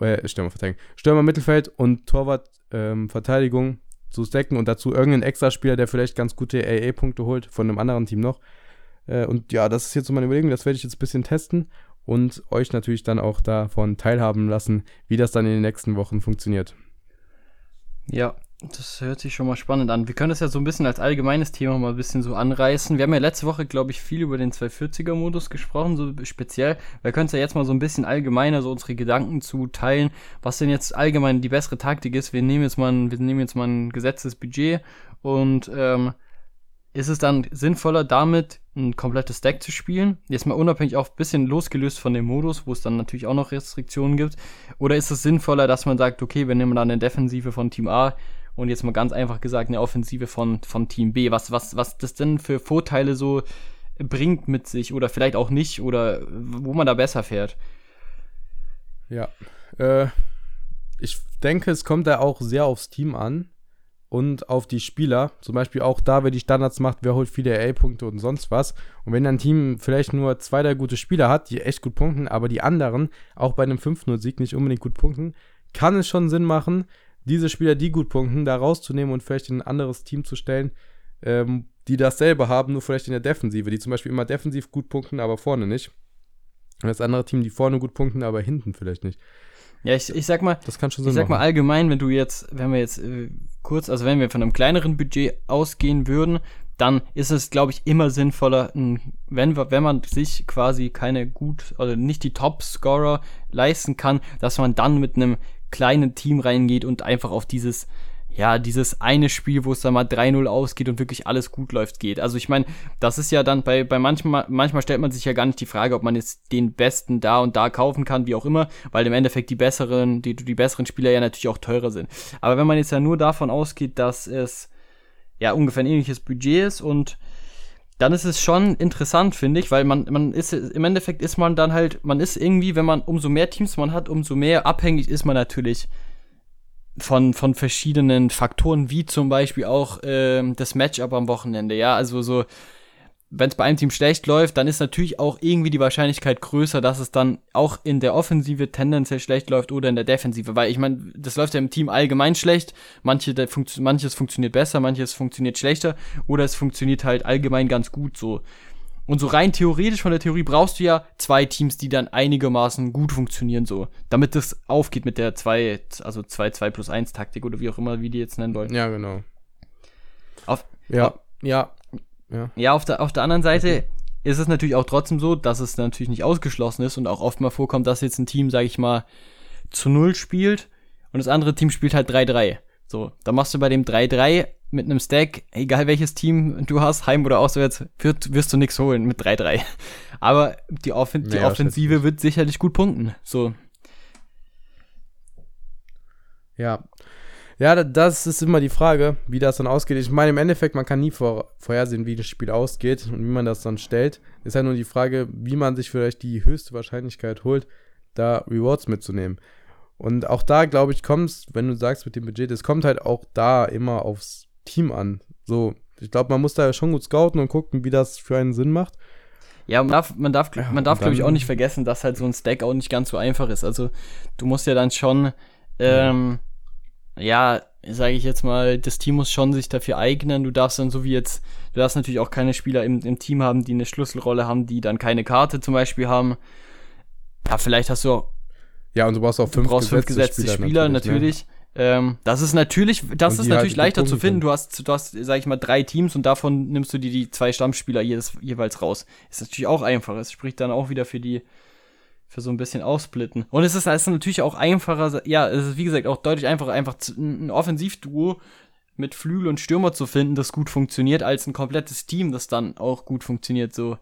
äh, Stürmerverteidigung, Stürmer Mittelfeld und Torwartverteidigung ähm, zu stacken und dazu irgendeinen Extraspieler, der vielleicht ganz gute AA-Punkte holt von einem anderen Team noch. Äh, und ja, das ist jetzt so meine Überlegung. Das werde ich jetzt ein bisschen testen und euch natürlich dann auch davon teilhaben lassen, wie das dann in den nächsten Wochen funktioniert. Ja, das hört sich schon mal spannend an. Wir können das ja so ein bisschen als allgemeines Thema mal ein bisschen so anreißen. Wir haben ja letzte Woche, glaube ich, viel über den 240er-Modus gesprochen, so speziell. Wir können es ja jetzt mal so ein bisschen allgemeiner so unsere Gedanken zu teilen, was denn jetzt allgemein die bessere Taktik ist. Wir nehmen jetzt mal ein, wir nehmen jetzt mal ein gesetztes Budget und ähm, ist es dann sinnvoller, damit ein komplettes Deck zu spielen? Jetzt mal unabhängig auch ein bisschen losgelöst von dem Modus, wo es dann natürlich auch noch Restriktionen gibt. Oder ist es sinnvoller, dass man sagt, okay, wir nehmen dann eine Defensive von Team A und jetzt mal ganz einfach gesagt eine Offensive von, von Team B? Was, was, was das denn für Vorteile so bringt mit sich oder vielleicht auch nicht oder wo man da besser fährt? Ja, äh, ich denke, es kommt da auch sehr aufs Team an und auf die Spieler. Zum Beispiel auch da, wer die Standards macht, wer holt viele RA-Punkte und sonst was. Und wenn ein Team vielleicht nur zwei, drei gute Spieler hat, die echt gut punkten, aber die anderen auch bei einem 5-0-Sieg nicht unbedingt gut punkten, kann es schon Sinn machen, diese Spieler, die gut punkten, da rauszunehmen und vielleicht in ein anderes Team zu stellen, ähm, die dasselbe haben, nur vielleicht in der Defensive, die zum Beispiel immer defensiv gut punkten, aber vorne nicht. Und das andere Team, die vorne gut punkten, aber hinten vielleicht nicht. Ja, ich, ich sag mal, das kann schon Sinn ich sag machen. mal allgemein, wenn du jetzt, wenn wir jetzt äh, kurz, also wenn wir von einem kleineren Budget ausgehen würden, dann ist es, glaube ich, immer sinnvoller, wenn, wenn man sich quasi keine gut, oder nicht die Top-Scorer leisten kann, dass man dann mit einem kleinen Team reingeht und einfach auf dieses ja, dieses eine Spiel, wo es dann mal 3-0 ausgeht und wirklich alles gut läuft, geht. Also ich meine, das ist ja dann bei, bei manchmal, manchmal stellt man sich ja gar nicht die Frage, ob man jetzt den besten da und da kaufen kann, wie auch immer, weil im Endeffekt die besseren, die, die besseren Spieler ja natürlich auch teurer sind. Aber wenn man jetzt ja nur davon ausgeht, dass es ja ungefähr ein ähnliches Budget ist und dann ist es schon interessant, finde ich, weil man, man ist, im Endeffekt ist man dann halt, man ist irgendwie, wenn man umso mehr Teams man hat, umso mehr abhängig ist man natürlich von, von verschiedenen Faktoren, wie zum Beispiel auch ähm, das Matchup am Wochenende. Ja, also so, wenn es bei einem Team schlecht läuft, dann ist natürlich auch irgendwie die Wahrscheinlichkeit größer, dass es dann auch in der Offensive tendenziell schlecht läuft oder in der Defensive. Weil ich meine, das läuft ja im Team allgemein schlecht. Manche, funkt, manches funktioniert besser, manches funktioniert schlechter oder es funktioniert halt allgemein ganz gut so. Und so rein theoretisch von der Theorie brauchst du ja zwei Teams, die dann einigermaßen gut funktionieren, so. Damit das aufgeht mit der 2, also 2, 2 plus 1 Taktik oder wie auch immer, wie die jetzt nennen wollen. Ja, genau. Auf, Ja, auf, ja, ja. ja, auf der, auf der anderen Seite ist es natürlich auch trotzdem so, dass es natürlich nicht ausgeschlossen ist und auch oft mal vorkommt, dass jetzt ein Team, sag ich mal, zu Null spielt und das andere Team spielt halt 3-3. So, da machst du bei dem 3-3 mit einem Stack, egal welches Team du hast, heim oder auswärts, wirst, wirst du nichts holen mit 3-3. Aber die, Offen die Naja, Offensive wird sicherlich gut punkten. So, Ja. Ja, da- das ist immer die Frage, wie das dann ausgeht. Ich meine, im Endeffekt, man kann nie vor, vorhersehen, wie das Spiel ausgeht und wie man das dann stellt. Ist ja nur die Frage, wie man sich vielleicht die höchste Wahrscheinlichkeit holt, da Rewards mitzunehmen. Und auch da, glaube ich, kommt es, wenn du sagst mit dem Budget, es kommt halt auch da immer aufs Team an. So, ich glaube, man muss da schon gut scouten und gucken, wie das für einen Sinn macht. Ja, man darf, man darf, man darf, glaube ich, auch nicht vergessen, dass halt so ein Stack auch nicht ganz so einfach ist. Also du musst ja dann schon, ähm, ja, sage ich jetzt mal, das Team muss schon sich dafür eignen. Du darfst dann so wie jetzt, du darfst natürlich auch keine Spieler im, im Team haben, die eine Schlüsselrolle haben, die dann keine Karte zum Beispiel haben. Ja, vielleicht hast du auch Ja, und du brauchst auch Du fünf, brauchst fünf gesetzte Spieler, natürlich. Ne? Ähm, das ist natürlich, das ist natürlich halt leichter zu finden. Du hast, du hast, sag ich mal, drei Teams und davon nimmst du dir die zwei Stammspieler jedes, jeweils raus. Ist natürlich auch einfach. Es spricht dann auch wieder für die, für so ein bisschen Aufsplitten. Und es ist, es ist natürlich auch einfacher, ja, es ist wie gesagt auch deutlich einfacher, einfach ein Offensivduo mit Flügel und Stürmer zu finden, das gut funktioniert, als ein komplettes Team, das dann auch gut funktioniert. So,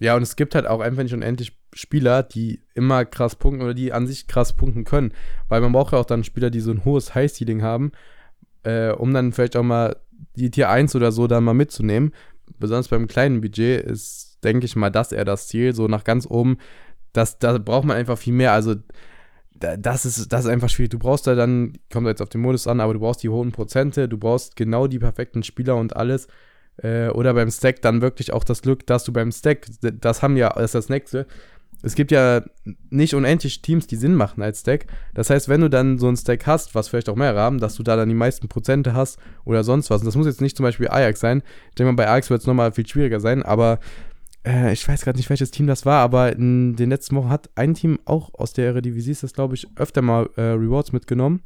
Ja, und es gibt halt auch einfach nicht unendlich Spieler, die immer krass punkten oder die an sich krass punkten können. Weil man braucht ja auch dann Spieler, die so ein hohes High-Ceiling haben, äh, um dann vielleicht auch mal die Tier 1 oder so dann mal mitzunehmen. Besonders beim kleinen Budget ist, denke ich mal, das eher das Ziel. So nach ganz oben, das, da braucht man einfach viel mehr. Also da, das, ist, das ist einfach schwierig. Du brauchst da dann, kommt jetzt auf den Modus an, aber du brauchst die hohen Prozente, du brauchst genau die perfekten Spieler und alles. Äh, oder beim Stack dann wirklich auch das Glück, dass du beim Stack, das haben ja, das ist das nächste. Es gibt ja nicht unendlich Teams, die Sinn machen als Stack. Das heißt, wenn du dann so ein Stack hast, was vielleicht auch mehrere haben, dass du da dann die meisten Prozente hast oder sonst was. Und das muss jetzt nicht zum Beispiel Ajax sein. Ich denke mal, bei Ajax wird es nochmal viel schwieriger sein, aber äh, ich weiß gerade nicht, welches Team das war, aber in den letzten Wochen hat ein Team auch aus der Eredivisie, ist das glaube ich, öfter mal äh, Rewards mitgenommen.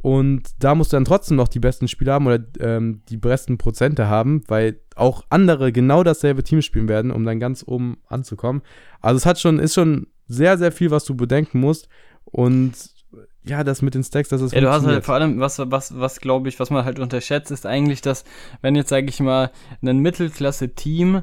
Und da musst du dann trotzdem noch die besten Spieler haben oder ähm, die besten Prozente haben, weil auch andere genau dasselbe Team spielen werden, um dann ganz oben anzukommen. Also es hat schon, ist schon sehr, sehr viel, was du bedenken musst. Und ja, das mit den Stacks, das ist Ja, du hast halt vor allem, was, was, was glaube ich, was man halt unterschätzt, ist eigentlich, dass, wenn jetzt, sage ich mal, ein Mittelklasse-Team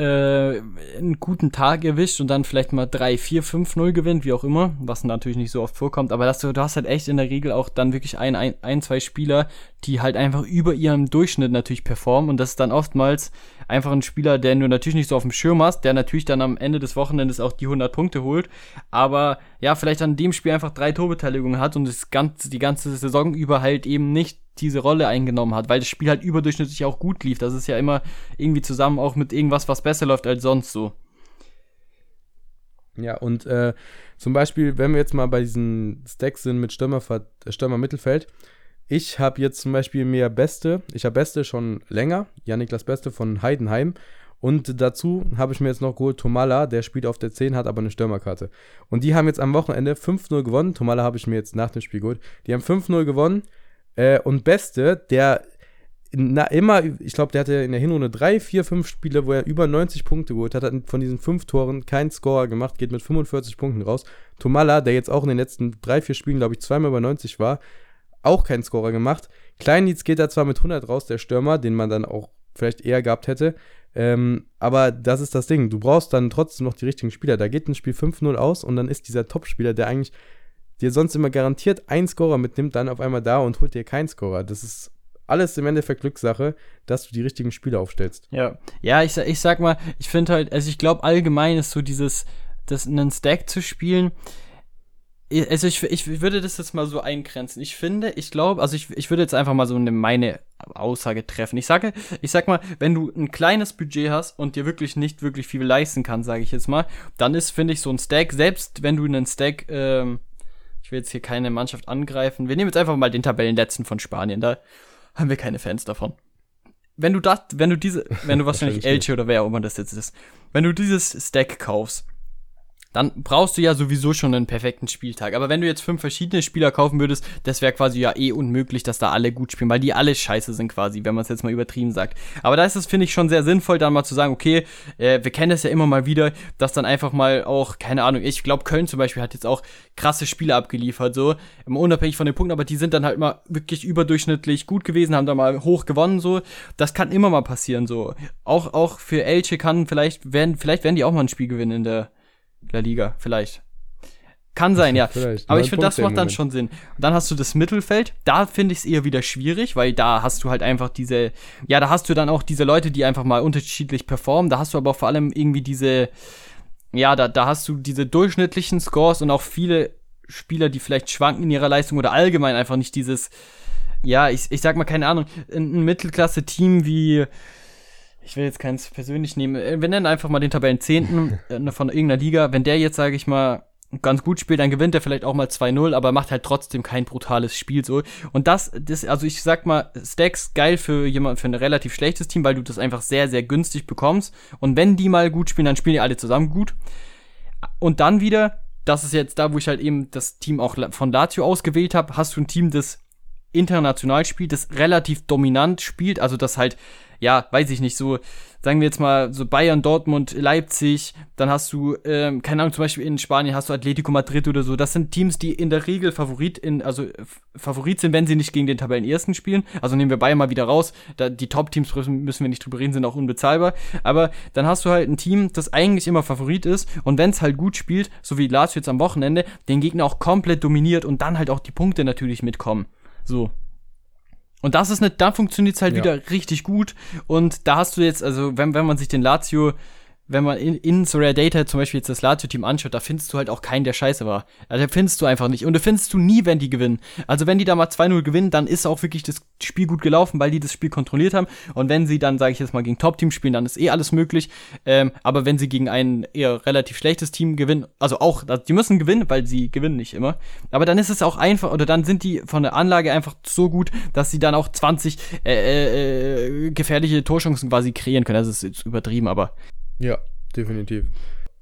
äh, einen guten Tag erwischt und dann vielleicht mal 3, 4, 5, 0 gewinnt, wie auch immer, was natürlich nicht so oft vorkommt, aber dass du, du hast halt echt in der Regel auch dann wirklich ein, ein, ein, zwei Spieler, die halt einfach über ihrem Durchschnitt natürlich performen und das ist dann oftmals einfach ein Spieler, den du natürlich nicht so auf dem Schirm hast, der natürlich dann am Ende des Wochenendes auch die 100 Punkte holt, aber ja, vielleicht an dem Spiel einfach drei Torbeteiligungen hat und das ganze, die ganze Saison über halt eben nicht diese Rolle eingenommen hat, weil das Spiel halt überdurchschnittlich auch gut lief. Das ist ja immer irgendwie zusammen auch mit irgendwas, was besser läuft als sonst so. Ja, und äh, zum Beispiel, wenn wir jetzt mal bei diesen Stacks sind mit Stürmer, Stürmer Mittelfeld, ich habe jetzt zum Beispiel mehr Beste, ich habe Beste schon länger, Janiklas Beste von Heidenheim. Und dazu habe ich mir jetzt noch geholt Tomala, der spielt auf der 10, hat aber eine Stürmerkarte. Und die haben jetzt am Wochenende 5-0 gewonnen. Tomala habe ich mir jetzt nach dem Spiel geholt. Die haben 5-0 gewonnen. Äh, und Beste, der na, immer, ich glaube, der hatte in der Hinrunde drei, vier, fünf Spiele, wo er über 90 Punkte geholt hat, hat von diesen fünf Toren keinen Scorer gemacht, geht mit 45 Punkten raus. Tomala, der jetzt auch in den letzten drei, vier Spielen, glaube ich, zweimal über 90 war, auch keinen Scorer gemacht. Kleindienst geht da zwar mit 100 raus, der Stürmer, den man dann auch vielleicht eher gehabt hätte. Ähm, aber das ist das Ding. Du brauchst dann trotzdem noch die richtigen Spieler. Da geht ein Spiel 5-0 aus und dann ist dieser Top-Spieler, der eigentlich dir sonst immer garantiert einen Scorer mitnimmt, dann auf einmal da und holt dir keinen Scorer. Das ist alles im Endeffekt Glückssache, dass du die richtigen Spieler aufstellst. Ja, ja, ich, ich sag mal, ich finde halt, also ich glaube allgemein ist so dieses, das einen Stack zu spielen, also ich, ich würde das jetzt mal so eingrenzen. Ich finde, ich glaube, also ich, ich würde jetzt einfach mal so eine, meine Aussage treffen. Ich sage, ich sag mal, wenn du ein kleines Budget hast und dir wirklich nicht wirklich viel leisten kannst, sage ich jetzt mal, dann ist, finde ich, so ein Stack, selbst wenn du einen Stack, ähm, ich will jetzt hier keine Mannschaft angreifen, wir nehmen jetzt einfach mal den Tabellenletzten von Spanien, da haben wir keine Fans davon. Wenn du das, wenn du diese, wenn du wahrscheinlich Elche oder wer auch immer das jetzt ist, wenn du dieses Stack kaufst, dann brauchst du ja sowieso schon einen perfekten Spieltag. Aber wenn du jetzt fünf verschiedene Spieler kaufen würdest, das wäre quasi ja eh unmöglich, dass da alle gut spielen, weil die alle scheiße sind quasi, wenn man es jetzt mal übertrieben sagt. Aber da ist es, finde ich, schon sehr sinnvoll, dann mal zu sagen, okay, äh, wir kennen das ja immer mal wieder, dass dann einfach mal auch, keine Ahnung, ich glaube, Köln zum Beispiel hat jetzt auch krasse Spiele abgeliefert, so, unabhängig von den Punkten, aber die sind dann halt mal wirklich überdurchschnittlich gut gewesen, haben da mal hoch gewonnen, so. Das kann immer mal passieren, so. Auch, auch für Elche kann vielleicht, werden, vielleicht werden die auch mal ein Spiel gewinnen in der La Liga, vielleicht. Kann sein, ja. Vielleicht. Aber ich finde, das macht dann Moment. schon Sinn. Und dann hast du das Mittelfeld. Da finde ich es eher wieder schwierig, weil da hast du halt einfach diese, ja, da hast du dann auch diese Leute, die einfach mal unterschiedlich performen. Da hast du aber vor allem irgendwie diese, ja, da, da hast du diese durchschnittlichen Scores und auch viele Spieler, die vielleicht schwanken in ihrer Leistung oder allgemein einfach nicht dieses, ja, ich, ich sag mal, keine Ahnung, ein Mittelklasse-Team wie, ich will jetzt keins persönlich nehmen. Äh, wir nennen einfach mal den Tabellenzehnten äh, von irgendeiner Liga. Wenn der jetzt, sage ich mal, ganz gut spielt, dann gewinnt er vielleicht auch mal 2-0, aber macht halt trotzdem kein brutales Spiel so. Und das, das, also ich sag mal, Stacks geil für jemand, für ein relativ schlechtes Team, weil du das einfach sehr, sehr günstig bekommst. Und wenn die mal gut spielen, dann spielen die alle zusammen gut. Und dann wieder, das ist jetzt da, wo ich halt eben das Team auch von Lazio ausgewählt habe, hast du ein Team, das international spielt, das relativ dominant spielt, also das halt ja, weiß ich nicht, so, sagen wir jetzt mal, so Bayern, Dortmund, Leipzig, dann hast du, ähm, keine Ahnung, zum Beispiel in Spanien hast du Atletico Madrid oder so. Das sind Teams, die in der Regel Favorit in, also Favorit sind, wenn sie nicht gegen den Tabellenersten spielen. Also nehmen wir Bayern mal wieder raus. Da, die Top-Teams müssen wir nicht drüber reden, sind auch unbezahlbar. Aber dann hast du halt ein Team, das eigentlich immer Favorit ist und wenn es halt gut spielt, so wie Lazio jetzt am Wochenende, den Gegner auch komplett dominiert und dann halt auch die Punkte natürlich mitkommen. So. Und das ist nicht, da funktioniert es halt ja. wieder richtig gut. Und da hast du jetzt, also wenn, wenn man sich den Lazio wenn man in, in Sorare Data zum Beispiel jetzt das Lazio-Team anschaut, da findest du halt auch keinen, der scheiße war. Also, da findest du einfach nicht. Und da findest du nie, wenn die gewinnen. Also wenn die da mal 2-0 gewinnen, dann ist auch wirklich das Spiel gut gelaufen, weil die das Spiel kontrolliert haben. Und wenn sie dann, sage ich jetzt mal, gegen Top-Team spielen, dann ist eh alles möglich. Ähm, aber wenn sie gegen ein eher relativ schlechtes Team gewinnen, also auch, die müssen gewinnen, weil sie gewinnen nicht immer. Aber dann ist es auch einfach, oder dann sind die von der Anlage einfach so gut, dass sie dann auch 20 äh, äh, äh, gefährliche Torchancen quasi kreieren können. Das ist jetzt übertrieben, aber ja, definitiv.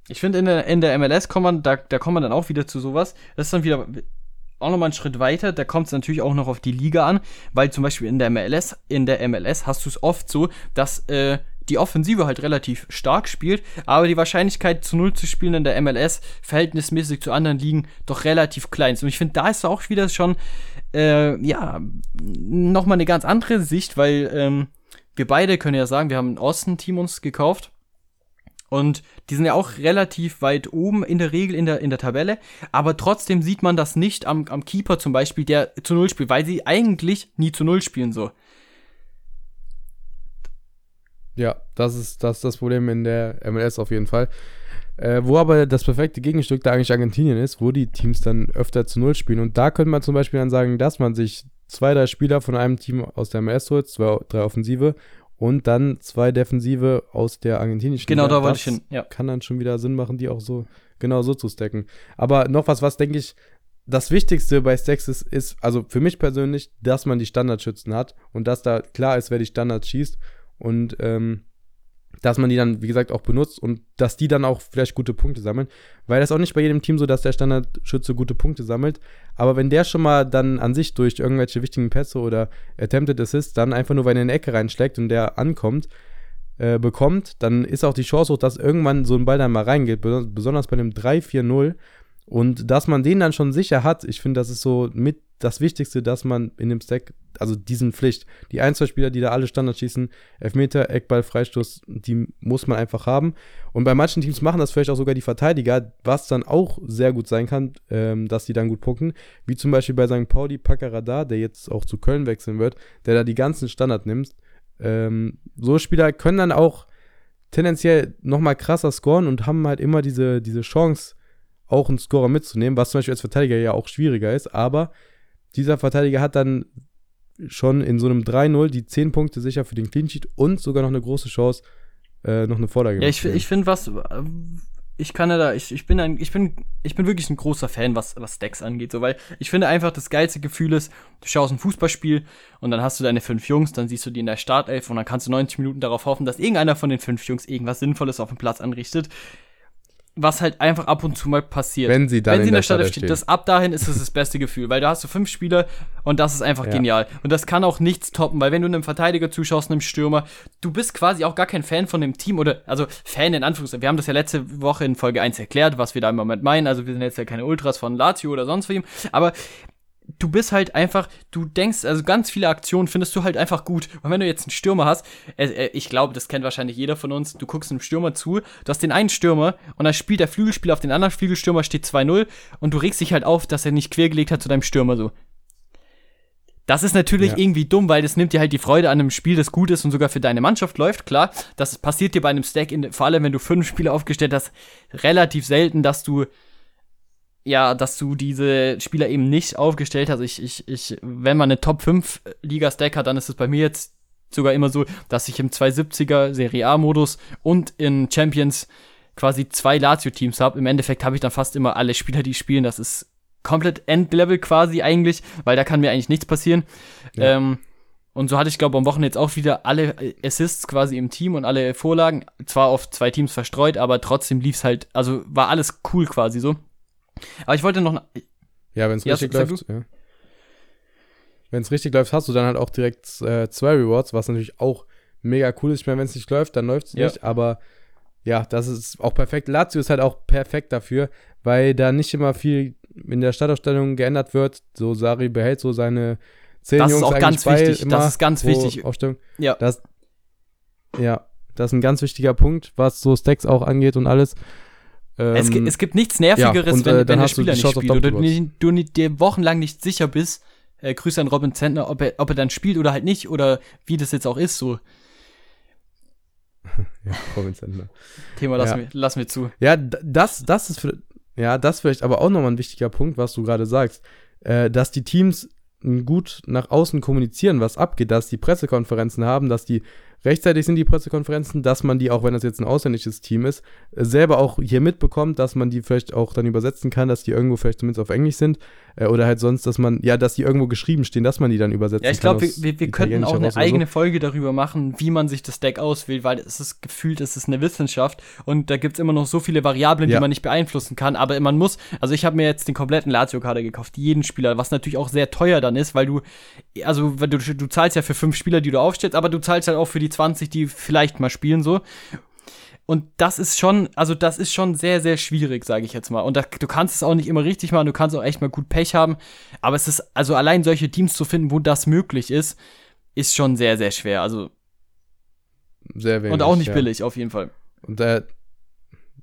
Ich finde, in der, in der MLS kommt man, da, da kommt man dann auch wieder zu sowas. Das ist dann wieder auch nochmal einen Schritt weiter. Da kommt es natürlich auch noch auf die Liga an, weil zum Beispiel in der MLS, in der MLS hast du es oft so, dass äh, die Offensive halt relativ stark spielt, aber die Wahrscheinlichkeit zu Null zu spielen in der MLS verhältnismäßig zu anderen Ligen doch relativ klein ist. Und ich finde, da ist auch wieder schon, äh, ja, nochmal eine ganz andere Sicht, weil ähm, wir beide können ja sagen, wir haben ein Osten-Team uns gekauft und die sind ja auch relativ weit oben in der Regel in der, in der Tabelle. Aber trotzdem sieht man das nicht am, am Keeper zum Beispiel, der zu Null spielt, weil sie eigentlich nie zu Null spielen so. Ja, das ist das, ist das Problem in der MLS auf jeden Fall. Äh, wo aber das perfekte Gegenstück da eigentlich Argentinien ist, wo die Teams dann öfter zu Null spielen. Und da könnte man zum Beispiel dann sagen, dass man sich zwei, drei Spieler von einem Team aus der MLS holt, zwei, drei Offensive und dann zwei Defensive aus der argentinischen Genau, Liga. da wollte ich hin. Ja. Kann dann schon wieder Sinn machen, die auch so genau so zu stacken. Aber noch was, was denke ich, das Wichtigste bei Stacks ist, ist, also für mich persönlich, dass man die Standardschützen hat und dass da klar ist, wer die Standards schießt. Und ähm, dass man die dann, wie gesagt, auch benutzt und dass die dann auch vielleicht gute Punkte sammeln. Weil das auch nicht bei jedem Team so, dass der Standardschütze gute Punkte sammelt. Aber wenn der schon mal dann an sich durch irgendwelche wichtigen Pässe oder Attempted Assists dann einfach nur, weil er in eine Ecke reinschlägt und der ankommt, äh, bekommt, dann ist auch die Chance hoch, dass irgendwann so ein Ball dann mal reingeht. Besonders bei einem 3-4-0 und dass man den dann schon sicher hat, ich finde, das ist so mit das Wichtigste, dass man in dem Stack, also diesen Pflicht, die ein, zwei Spieler, die da alle Standards schießen, Elfmeter, Eckball, Freistoß, die muss man einfach haben. Und bei manchen Teams machen das vielleicht auch sogar die Verteidiger, was dann auch sehr gut sein kann, ähm, dass die dann gut punkten. Wie zum Beispiel bei St. Pauli Paccarada, der jetzt auch zu Köln wechseln wird, der da die ganzen Standard nimmt. Ähm, so Spieler können dann auch tendenziell nochmal krasser scoren und haben halt immer diese, diese Chance, auch einen Scorer mitzunehmen, was zum Beispiel als Verteidiger ja auch schwieriger ist, aber dieser Verteidiger hat dann schon in so einem 3-0 die 10 Punkte sicher für den Clean Sheet und sogar noch eine große Chance, äh, noch eine Vorlage. Ja, ich, ich finde was, ich kann ja da, ich, ich bin ein, ich bin, ich bin wirklich ein großer Fan, was, was Stacks angeht, so, weil ich finde einfach, das geilste Gefühl ist, du schaust ein Fußballspiel und dann hast du deine fünf Jungs, dann siehst du die in der Startelf und dann kannst du 90 Minuten darauf hoffen, dass irgendeiner von den fünf Jungs irgendwas Sinnvolles auf dem Platz anrichtet was halt einfach ab und zu mal passiert. Wenn sie dann Wenn sie in, der, Stadt steht, das ab dahin ist es das beste Gefühl, weil da hast du fünf Spieler und das ist einfach ja. genial. Und das kann auch nichts toppen, weil wenn du einem Verteidiger zuschaust, einem Stürmer, du bist quasi auch gar kein Fan von dem Team oder, also Fan in Anführungszeichen. Wir haben das ja letzte Woche in Folge 1 erklärt, was wir da im Moment meinen. Also wir sind jetzt ja keine Ultras von Lazio oder sonst wem, aber du bist halt einfach, du denkst, also ganz viele Aktionen findest du halt einfach gut. Und wenn du jetzt einen Stürmer hast, äh, äh, ich glaube, das kennt wahrscheinlich jeder von uns, du guckst einem Stürmer zu, du hast den einen Stürmer und dann spielt der Flügelspieler auf den anderen Flügelstürmer, steht 2-0 und du regst dich halt auf, dass er nicht quergelegt hat zu deinem Stürmer so. Das ist natürlich ja. irgendwie dumm, weil das nimmt dir halt die Freude an einem Spiel, das gut ist und sogar für deine Mannschaft läuft. Klar, das passiert dir bei einem Stack, in, vor allem wenn du fünf Spieler aufgestellt hast, relativ selten, dass du ja, dass du diese Spieler eben nicht aufgestellt hast. Ich, ich, ich, wenn man eine Top 5 Liga Stack hat, dann ist es bei mir jetzt sogar immer so, dass ich im 270er Serie A-Modus und in Champions quasi zwei Lazio-Teams habe. Im Endeffekt habe ich dann fast immer alle Spieler, die spielen. Das ist komplett Endlevel quasi eigentlich, weil da kann mir eigentlich nichts passieren. Ja. Ähm, und so hatte ich, glaube am Wochenende jetzt auch wieder alle Assists quasi im Team und alle Vorlagen. Zwar auf zwei Teams verstreut, aber trotzdem lief es halt, also war alles cool quasi so. Aber ich wollte noch. Ja, wenn es ja, richtig läuft, ja. Wenn es richtig läuft, hast du dann halt auch direkt äh, zwei Rewards, was natürlich auch mega cool ist. Ich meine, wenn es nicht läuft, dann läuft es ja. nicht, aber ja, das ist auch perfekt. Lazio ist halt auch perfekt dafür, weil da nicht immer viel in der Startaufstellung geändert wird. So Sari behält so seine zehn das Jungs ist auch ganz wichtig. Das ist ganz wichtig. Aufstellung. Ja. Das, ja, das ist ein ganz wichtiger Punkt, was so Stacks auch angeht und alles. Ähm, es, es, gibt nichts Nervigeres, ja, und, wenn, äh, wenn der Spieler nicht spielt oder du, du, dir wochenlang nicht sicher bist, äh, Grüße an Robin Zentner, ob er, ob er dann spielt oder halt nicht oder wie das jetzt auch ist, so. ja, Robin Zentner. Thema lassen, ja. wir, lassen wir zu. Ja, das, das ist für, ja, das vielleicht aber auch nochmal ein wichtiger Punkt, was du gerade sagst, äh, dass die Teams gut nach außen kommunizieren, was abgeht, dass die Pressekonferenzen haben, dass die rechtzeitig sind die Pressekonferenzen, dass man die, auch wenn das jetzt ein ausländisches Team ist, selber auch hier mitbekommt, dass man die vielleicht auch dann übersetzen kann, dass die irgendwo vielleicht zumindest auf Englisch sind äh, oder halt sonst, dass man, ja, dass die irgendwo geschrieben stehen, dass man die dann übersetzen kann. Ja, ich glaube, wir, wir, wir könnten auch eine eigene so. Folge darüber machen, wie man sich das Deck auswählt, weil es ist gefühlt, es ist eine Wissenschaft und da gibt es immer noch so viele Variablen, ja. die man nicht beeinflussen kann, aber man muss, also ich habe mir jetzt den kompletten Lazio-Kader gekauft, jeden Spieler, was natürlich auch sehr teuer dann ist, weil du, also du, du zahlst ja für fünf Spieler, die du aufstellst, aber du zahlst halt auch für die 20, die vielleicht mal spielen so. Und das ist schon, also das ist schon sehr, sehr schwierig, sage ich jetzt mal. Und da, du kannst es auch nicht immer richtig machen, du kannst auch echt mal gut Pech haben. Aber es ist, also allein solche Teams zu finden, wo das möglich ist, ist schon sehr, sehr schwer. Also. Sehr wenig. Und auch nicht ja. billig, auf jeden Fall. Und äh,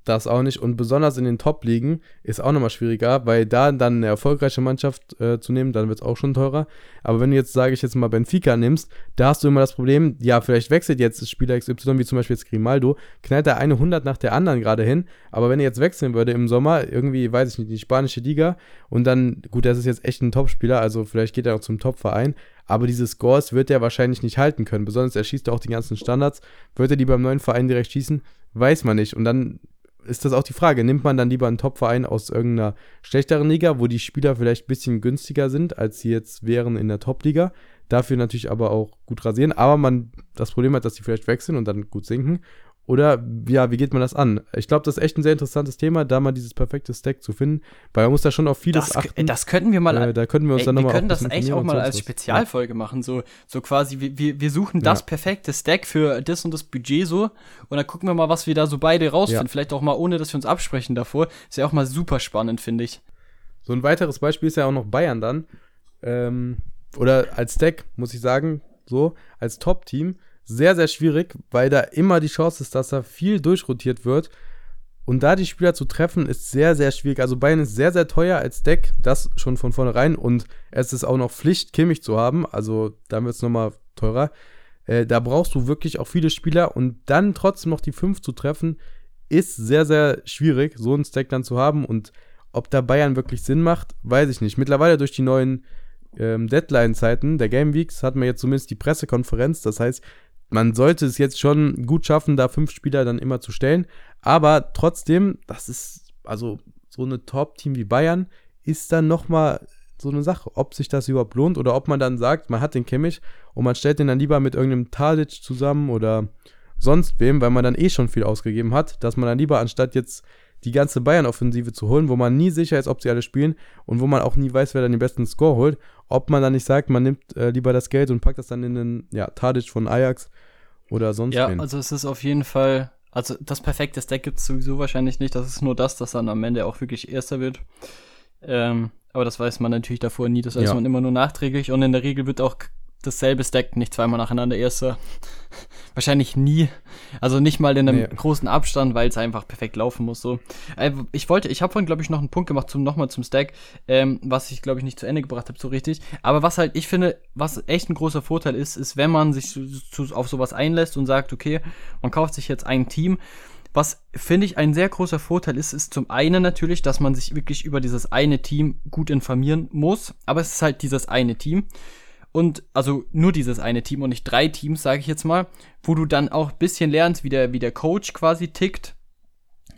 das auch nicht. Und besonders in den Top-Ligen ist auch nochmal schwieriger, weil da dann eine erfolgreiche Mannschaft äh, zu nehmen, dann wird es auch schon teurer. Aber wenn du jetzt, sage ich jetzt mal, Benfica nimmst, da hast du immer das Problem, ja, vielleicht wechselt jetzt Spieler XY, wie zum Beispiel jetzt Grimaldo, knallt der eine 100 nach der anderen gerade hin. Aber wenn er jetzt wechseln würde im Sommer, irgendwie, weiß ich nicht, die spanische Liga und dann, gut, das ist jetzt echt ein Topspieler, also vielleicht geht er auch zum Top-Verein, aber diese Scores wird er wahrscheinlich nicht halten können. Besonders er schießt auch die ganzen Standards. Wird er die beim neuen Verein direkt schießen? Weiß man nicht. Und dann ist das auch die Frage. Nimmt man dann lieber einen Topverein aus irgendeiner schlechteren Liga, wo die Spieler vielleicht ein bisschen günstiger sind, als sie jetzt wären in der Top-Liga? Dafür natürlich aber auch gut rasieren. Aber man das Problem hat, dass die vielleicht wechseln und dann gut sinken. Oder ja, wie geht man das an? Ich glaube, das ist echt ein sehr interessantes Thema, da mal dieses perfekte Stack zu finden, weil man muss da schon auf vieles das, achten. Das könnten wir mal. Äh, da könnten wir uns ey, dann nochmal. Wir können das echt auch mal als Spezialfolge ja. machen, so, so quasi, wir, wir suchen das ja. perfekte Stack für das und das Budget so und dann gucken wir mal, was wir da so beide rausfinden. Ja. Vielleicht auch mal ohne, dass wir uns absprechen davor. Ist ja auch mal super spannend, finde ich. So ein weiteres Beispiel ist ja auch noch Bayern dann. Ähm, oder als Stack, muss ich sagen, so, als Top-Team sehr, sehr schwierig, weil da immer die Chance ist, dass da viel durchrotiert wird. Und da die Spieler zu treffen, ist sehr, sehr schwierig. Also Bayern ist sehr, sehr teuer als Deck, das schon von vornherein. Und es ist auch noch Pflicht, Kimmich zu haben. Also da wird es nochmal teurer. Äh, da brauchst du wirklich auch viele Spieler. Und dann trotzdem noch die 5 zu treffen, ist sehr, sehr schwierig, so einen Stack dann zu haben. Und ob da Bayern wirklich Sinn macht, weiß ich nicht. Mittlerweile durch die neuen ähm, Deadline-Zeiten der Game Weeks hat man jetzt zumindest die Pressekonferenz. Das heißt, man sollte es jetzt schon gut schaffen, da fünf Spieler dann immer zu stellen. Aber trotzdem, das ist, also so eine Top-Team wie Bayern ist dann nochmal so eine Sache, ob sich das überhaupt lohnt oder ob man dann sagt, man hat den Kimmich und man stellt den dann lieber mit irgendeinem Tadic zusammen oder sonst wem, weil man dann eh schon viel ausgegeben hat, dass man dann lieber anstatt jetzt die ganze Bayern-Offensive zu holen, wo man nie sicher ist, ob sie alle spielen und wo man auch nie weiß, wer dann den besten Score holt, ob man dann nicht sagt, man nimmt äh, lieber das Geld und packt das dann in den ja, Tadic von Ajax oder sonst Ja, wen. also es ist auf jeden Fall, also das perfekte Deck gibt es sowieso wahrscheinlich nicht, das ist nur das, das dann am Ende auch wirklich Erster wird. Ähm, aber das weiß man natürlich davor nie, das weiß ja. man immer nur nachträglich und in der Regel wird auch dasselbe Stack nicht zweimal nacheinander erster. Wahrscheinlich nie. Also nicht mal in einem nee. großen Abstand, weil es einfach perfekt laufen muss. So. Äh, ich wollte, ich habe vorhin, glaube ich, noch einen Punkt gemacht zum nochmal zum Stack, ähm, was ich, glaube ich, nicht zu Ende gebracht habe, so richtig. Aber was halt, ich finde, was echt ein großer Vorteil ist, ist, wenn man sich zu, zu, auf sowas einlässt und sagt, okay, man kauft sich jetzt ein Team. Was finde ich ein sehr großer Vorteil ist, ist zum einen natürlich, dass man sich wirklich über dieses eine Team gut informieren muss. Aber es ist halt dieses eine Team. Und also nur dieses eine Team und nicht drei Teams, sage ich jetzt mal, wo du dann auch ein bisschen lernst, wie der, wie der Coach quasi tickt,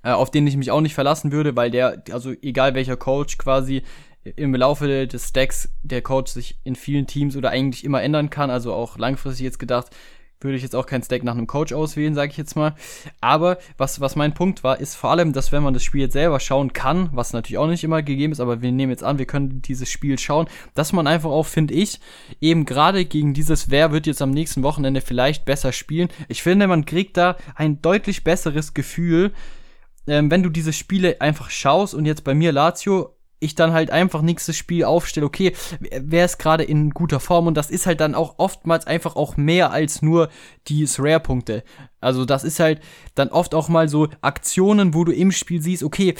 äh, auf den ich mich auch nicht verlassen würde, weil der, also egal welcher Coach quasi im Laufe des Stacks der Coach sich in vielen Teams oder eigentlich immer ändern kann, also auch langfristig jetzt gedacht, würde ich jetzt auch kein Stack nach einem Coach auswählen, sage ich jetzt mal. Aber was, was mein Punkt war, ist vor allem, dass wenn man das Spiel jetzt selber schauen kann, was natürlich auch nicht immer gegeben ist, aber wir nehmen jetzt an, wir können dieses Spiel schauen, dass man einfach auch, finde ich, eben gerade gegen dieses, wer wird jetzt am nächsten Wochenende vielleicht besser spielen, ich finde, man kriegt da ein deutlich besseres Gefühl, ähm, wenn du diese Spiele einfach schaust und jetzt bei mir Lazio ich dann halt einfach nächstes Spiel aufstelle, okay, wer ist gerade in guter Form und das ist halt dann auch oftmals einfach auch mehr als nur die Rare-Punkte. Also das ist halt dann oft auch mal so Aktionen, wo du im Spiel siehst, okay,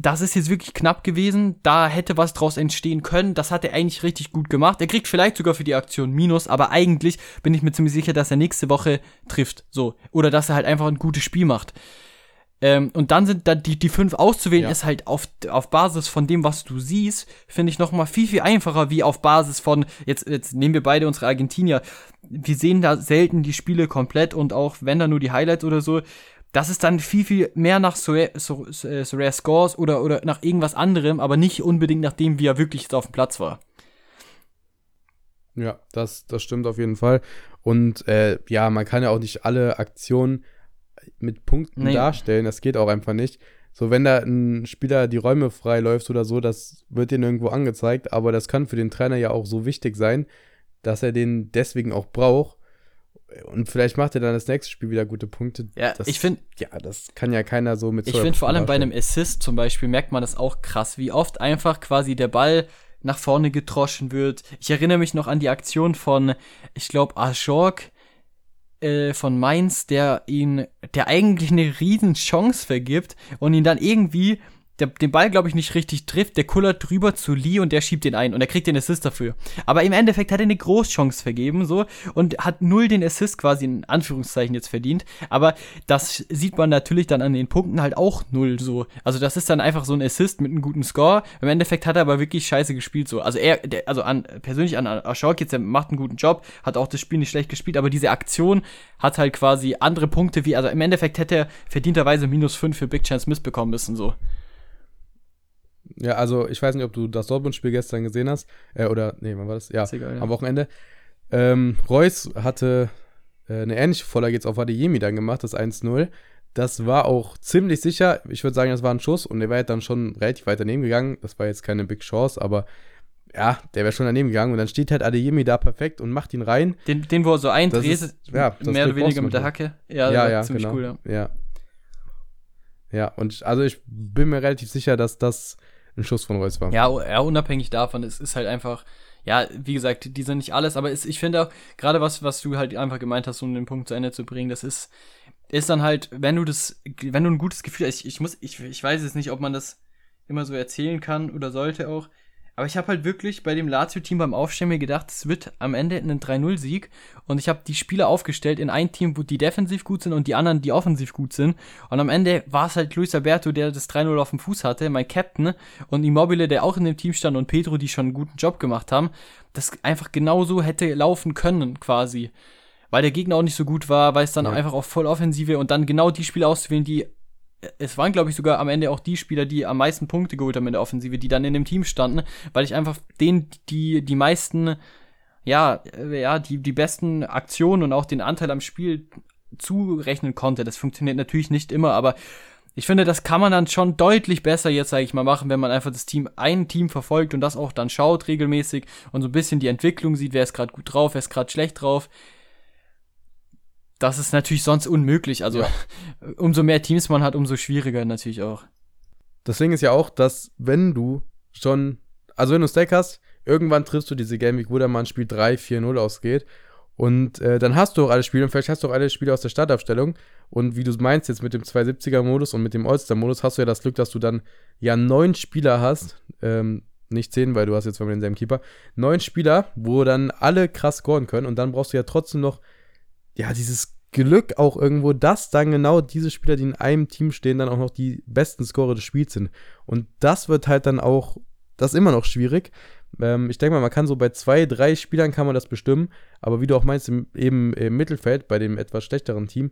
das ist jetzt wirklich knapp gewesen, da hätte was draus entstehen können, das hat er eigentlich richtig gut gemacht. Er kriegt vielleicht sogar für die Aktion Minus, aber eigentlich bin ich mir ziemlich sicher, dass er nächste Woche trifft, so. Oder dass er halt einfach ein gutes Spiel macht. Ähm, und dann sind da die, die fünf auszuwählen, ja. ist halt auf, auf Basis von dem, was du siehst, finde ich nochmal viel, viel einfacher, wie auf Basis von, jetzt, jetzt nehmen wir beide unsere Argentinier. Wir sehen da selten die Spiele komplett und auch wenn da nur die Highlights oder so, das ist dann viel, viel mehr nach Sorare so, so, so Scores oder, oder nach irgendwas anderem, aber nicht unbedingt nach dem, wie er wirklich jetzt auf dem Platz war. Ja, das, das stimmt auf jeden Fall. Und äh, ja, man kann ja auch nicht alle Aktionen mit Punkten nee. darstellen. Das geht auch einfach nicht. So, wenn da ein Spieler die Räume frei läuft oder so, das wird dir nirgendwo angezeigt, aber das kann für den Trainer ja auch so wichtig sein, dass er den deswegen auch braucht. Und vielleicht macht er dann das nächste Spiel wieder gute Punkte. Ja, das, ich finde. Ja, das kann ja keiner so mit Ich finde vor allem bei einem Assist zum Beispiel merkt man das auch krass, wie oft einfach quasi der Ball nach vorne getroschen wird. Ich erinnere mich noch an die Aktion von, ich glaube, Ajork, äh, von Mainz, der ihn, der eigentlich eine riesen Chance vergibt und ihn dann irgendwie der den Ball, glaube ich, nicht richtig trifft, der kullert drüber zu Lee und der schiebt den ein und er kriegt den Assist dafür. Aber im Endeffekt hat er eine Großchance vergeben, so, und hat null den Assist quasi in Anführungszeichen jetzt verdient. Aber das sieht man natürlich dann an den Punkten halt auch null, so. Also das ist dann einfach so ein Assist mit einem guten Score. Im Endeffekt hat er aber wirklich scheiße gespielt, so. Also er, der, also an, persönlich an Ashok jetzt, der macht einen guten Job, hat auch das Spiel nicht schlecht gespielt, aber diese Aktion hat halt quasi andere Punkte wie, also im Endeffekt hätte er verdienterweise minus 5 für Big Chance missbekommen müssen, so. Ja, also ich weiß nicht, ob du das Dortmund-Spiel gestern gesehen hast. Äh, oder, nee, wann war das? Ja, egal, ja. am Wochenende. Ähm, Reus hatte äh, eine ähnliche Vorlage jetzt auf Adeyemi dann gemacht, das 1-0. Das war auch ziemlich sicher. Ich würde sagen, das war ein Schuss und der wäre dann schon relativ weit daneben gegangen. Das war jetzt keine Big Chance, aber ja, der wäre schon daneben gegangen. Und dann steht halt Adeyemi da perfekt und macht ihn rein. Den, den wo er so eindreht, ja, mehr oder weniger mit der Hacke. Ja, ja, ja ziemlich genau. cool, ja. ja. Ja, und also ich bin mir relativ sicher, dass das ein Schuss von Reus war. Ja, unabhängig davon, es ist halt einfach, ja, wie gesagt, die sind nicht alles, aber es, ich finde auch, gerade was, was du halt einfach gemeint hast, um den Punkt zu Ende zu bringen, das ist, ist dann halt, wenn du das, wenn du ein gutes Gefühl hast, ich, ich muss, ich, ich weiß jetzt nicht, ob man das immer so erzählen kann oder sollte auch, aber ich habe halt wirklich bei dem Lazio-Team beim Aufstellen mir gedacht, es wird am Ende ein 3-0-Sieg. Und ich habe die Spieler aufgestellt in ein Team, wo die defensiv gut sind und die anderen, die offensiv gut sind. Und am Ende war es halt Luis Alberto, der das 3-0 auf dem Fuß hatte, mein Captain. Und Immobile, der auch in dem Team stand und Pedro, die schon einen guten Job gemacht haben. Das einfach genauso hätte laufen können, quasi. Weil der Gegner auch nicht so gut war, weil es dann ja. einfach auf Volloffensive und dann genau die Spieler auszuwählen, die es waren, glaube ich, sogar am Ende auch die Spieler, die am meisten Punkte geholt haben in der Offensive, die dann in dem Team standen, weil ich einfach denen die, die meisten, ja, äh, ja, die, die besten Aktionen und auch den Anteil am Spiel zurechnen konnte. Das funktioniert natürlich nicht immer, aber ich finde, das kann man dann schon deutlich besser jetzt, sage ich mal, machen, wenn man einfach das Team, ein Team verfolgt und das auch dann schaut regelmäßig und so ein bisschen die Entwicklung sieht, wer ist gerade gut drauf, wer ist gerade schlecht drauf das ist natürlich sonst unmöglich. Also ja. umso mehr Teams man hat, umso schwieriger natürlich auch. Das Ding ist ja auch, dass wenn du schon, also wenn du Stack hast, irgendwann triffst du diese Game Week, wo dann mal ein Spiel 3, 4, 0 ausgeht. Und äh, dann hast du auch alle Spiele und vielleicht hast du auch alle Spiele aus der Startaufstellung. Und wie du meinst, jetzt mit dem 270er-Modus und mit dem All-Star-Modus hast du ja das Glück, dass du dann ja neun Spieler hast. Ähm, nicht zehn, weil du hast jetzt zweimal denselben Keeper. Neun Spieler, wo dann alle krass scoren können. Und dann brauchst du ja trotzdem noch ja, dieses Glück auch irgendwo, dass dann genau diese Spieler, die in einem Team stehen, dann auch noch die besten Scorer des Spiels sind. Und das wird halt dann auch, das ist immer noch schwierig, Ähm, ich denke mal, man kann so bei zwei, drei Spielern kann man das bestimmen, aber wie du auch meinst, im, eben im Mittelfeld, bei dem etwas schlechteren Team,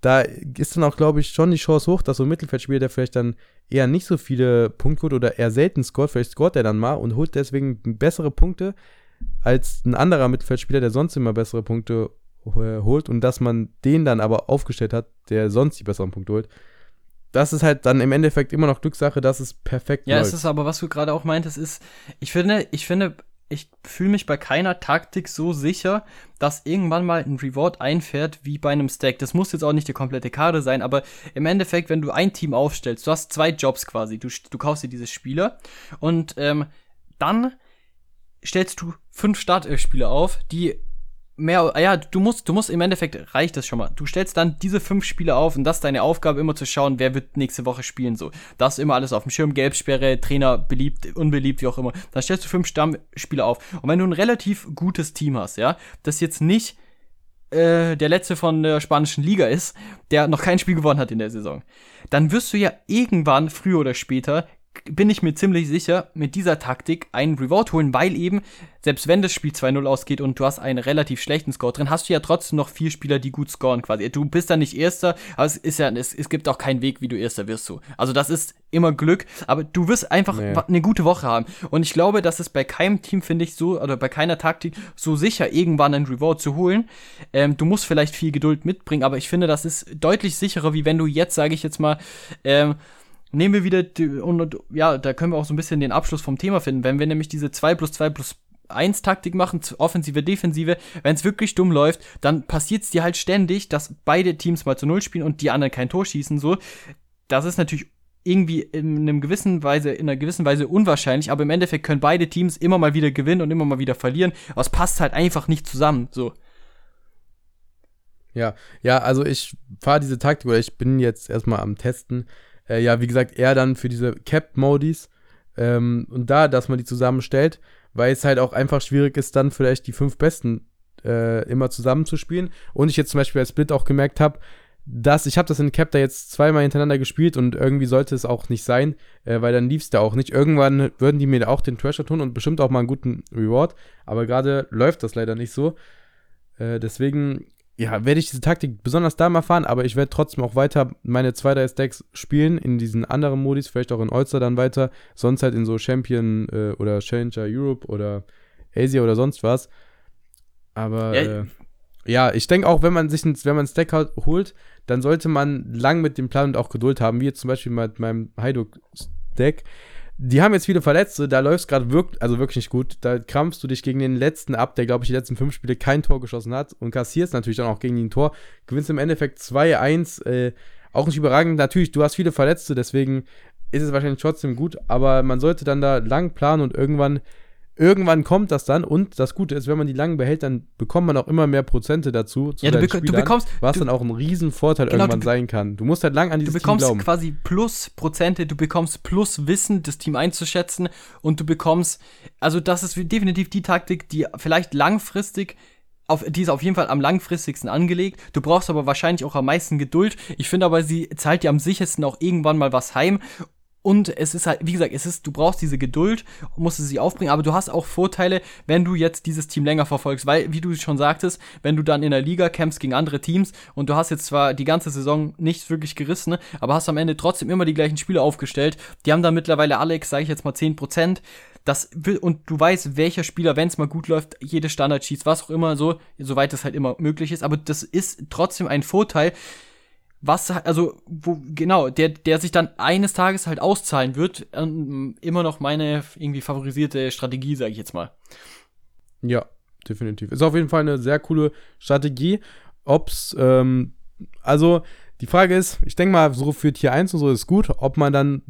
da ist dann auch, glaube ich, schon die Chance hoch, dass so ein Mittelfeldspieler, der vielleicht dann eher nicht so viele Punkte holt oder eher selten scoret, vielleicht scoret er dann mal und holt deswegen bessere Punkte als ein anderer Mittelfeldspieler, der sonst immer bessere Punkte äh, holt und dass man den dann aber aufgestellt hat, der sonst die besseren Punkte holt. Das ist halt dann im Endeffekt immer noch Glückssache, dass es perfekt Ja, läuft. es ist aber, was du gerade auch meintest, ist, ich finde, ich finde, ich fühle mich bei keiner Taktik so sicher, dass irgendwann mal ein Reward einfährt wie bei einem Stack. Das muss jetzt auch nicht die komplette Karte sein, aber im Endeffekt, wenn du ein Team aufstellst, du hast zwei Jobs quasi. Du, du kaufst dir diese Spieler und ähm, dann stellst du fünf Startspieler auf, die mehr, ja, du musst, du musst im Endeffekt reicht das schon mal. Du stellst dann diese fünf Spiele auf und das ist deine Aufgabe, immer zu schauen, wer wird nächste Woche spielen, so. Das immer alles auf dem Schirm, Gelbsperre, Trainer beliebt, unbeliebt, wie auch immer. Dann stellst du fünf Stammspieler auf. Und wenn du ein relativ gutes Team hast, ja, das jetzt nicht äh, der letzte von der spanischen Liga ist, der noch kein Spiel gewonnen hat in der Saison, dann wirst du ja irgendwann, früher oder später, bin ich mir ziemlich sicher, mit dieser Taktik einen Reward holen, weil eben, selbst wenn das Spiel 2-0 ausgeht und du hast einen relativ schlechten Score drin, hast du ja trotzdem noch vier Spieler, die gut scoren quasi. Du bist dann nicht Erster, aber es ist ja, es, es gibt auch keinen Weg, wie du Erster wirst so. Also das ist immer Glück, aber du wirst einfach Nee. eine gute Woche haben. Und ich glaube, dass es bei keinem Team, finde ich, so, oder bei keiner Taktik so sicher, irgendwann einen Reward zu holen. Ähm, du musst vielleicht viel Geduld mitbringen, aber ich finde, das ist deutlich sicherer, wie wenn du jetzt, sage ich jetzt mal, ähm, nehmen wir wieder, die, und, und ja, da können wir auch so ein bisschen den Abschluss vom Thema finden. Wenn wir nämlich diese 2 plus 2 plus 1 Taktik machen, Offensive, Defensive, wenn es wirklich dumm läuft, dann passiert es dir halt ständig, dass beide Teams mal zu Null spielen und die anderen kein Tor schießen, so. Das ist natürlich irgendwie in einem gewissen Weise, in einer gewissen Weise unwahrscheinlich, aber im Endeffekt können beide Teams immer mal wieder gewinnen und immer mal wieder verlieren. Aber es passt halt einfach nicht zusammen, so. Ja, ja, also ich fahre diese Taktik oder ich bin jetzt erstmal am Testen. Äh, ja, wie gesagt, eher dann für diese Cap-Modis ähm, und da, dass man die zusammenstellt, weil es halt auch einfach schwierig ist, dann vielleicht die fünf Besten äh, immer zusammenzuspielen. Und ich jetzt zum Beispiel bei Split auch gemerkt habe, dass ich habe das in Cap da jetzt zweimal hintereinander gespielt und irgendwie sollte es auch nicht sein, äh, weil dann lief es da auch nicht. Irgendwann würden die mir auch den Treasure tun und bestimmt auch mal einen guten Reward, aber gerade läuft das leider nicht so. Äh, deswegen ja, werde ich diese Taktik besonders da mal fahren, aber ich werde trotzdem auch weiter meine 2-3 Stacks spielen in diesen anderen Modis, vielleicht auch in Ulster dann weiter, sonst halt in so Champion äh, oder Challenger Europe oder Asia oder sonst was. Aber Ja, äh, ja, ich denke auch, wenn man sich ein, wenn man ein Stack holt, dann sollte man lang mit dem Plan und auch Geduld haben, wie jetzt zum Beispiel mit meinem Heiduk-Stack. Die haben jetzt viele Verletzte, da läuft es gerade wirklich, also wirklich nicht gut. Da krampfst du dich gegen den letzten ab, der, glaube ich, die letzten fünf Spiele kein Tor geschossen hat und kassierst natürlich dann auch gegen ihn ein Tor. Gewinnst im Endeffekt 2-1, äh, auch nicht überragend. Natürlich, du hast viele Verletzte, deswegen ist es wahrscheinlich trotzdem gut, aber man sollte dann da lang planen und irgendwann, irgendwann kommt das dann. Und das Gute ist, wenn man die lang behält, dann bekommt man auch immer mehr Prozente dazu. Zu Ja, du, beko du bekommst, was du, dann auch ein Riesenvorteil Genau, irgendwann du sein kann. Du musst halt lang an Du dieses Team bekommst glauben. quasi plus Prozente, du bekommst plus Wissen, das Team einzuschätzen und du bekommst, also das ist definitiv die Taktik, die vielleicht langfristig, auf, die ist auf jeden Fall am langfristigsten angelegt. Du brauchst aber wahrscheinlich auch am meisten Geduld. Ich finde aber, sie zahlt dir am sichersten auch irgendwann mal was heim. Und es ist halt, wie gesagt, es ist, du brauchst diese Geduld, musst sie aufbringen, aber du hast auch Vorteile, wenn du jetzt dieses Team länger verfolgst, weil, wie du schon sagtest, wenn du dann in der Liga kämpfst gegen andere Teams und du hast jetzt zwar die ganze Saison nichts wirklich gerissen, aber hast am Ende trotzdem immer die gleichen Spiele aufgestellt. Die haben dann mittlerweile alle, sage ich jetzt mal, 10%. Das will, und du weißt, welcher Spieler, wenn es mal gut läuft, jede Standard schießt, was auch immer so, soweit es halt immer möglich ist, aber das ist trotzdem ein Vorteil, was also wo genau der der sich dann eines Tages halt auszahlen wird ähm, immer noch meine irgendwie favorisierte Strategie sage ich jetzt mal Ja, definitiv. Ist auf jeden Fall eine sehr coole Strategie. Ob's, ähm, also die Frage ist, ich denke mal, so für Tier 1 und so ist gut. Ob man dann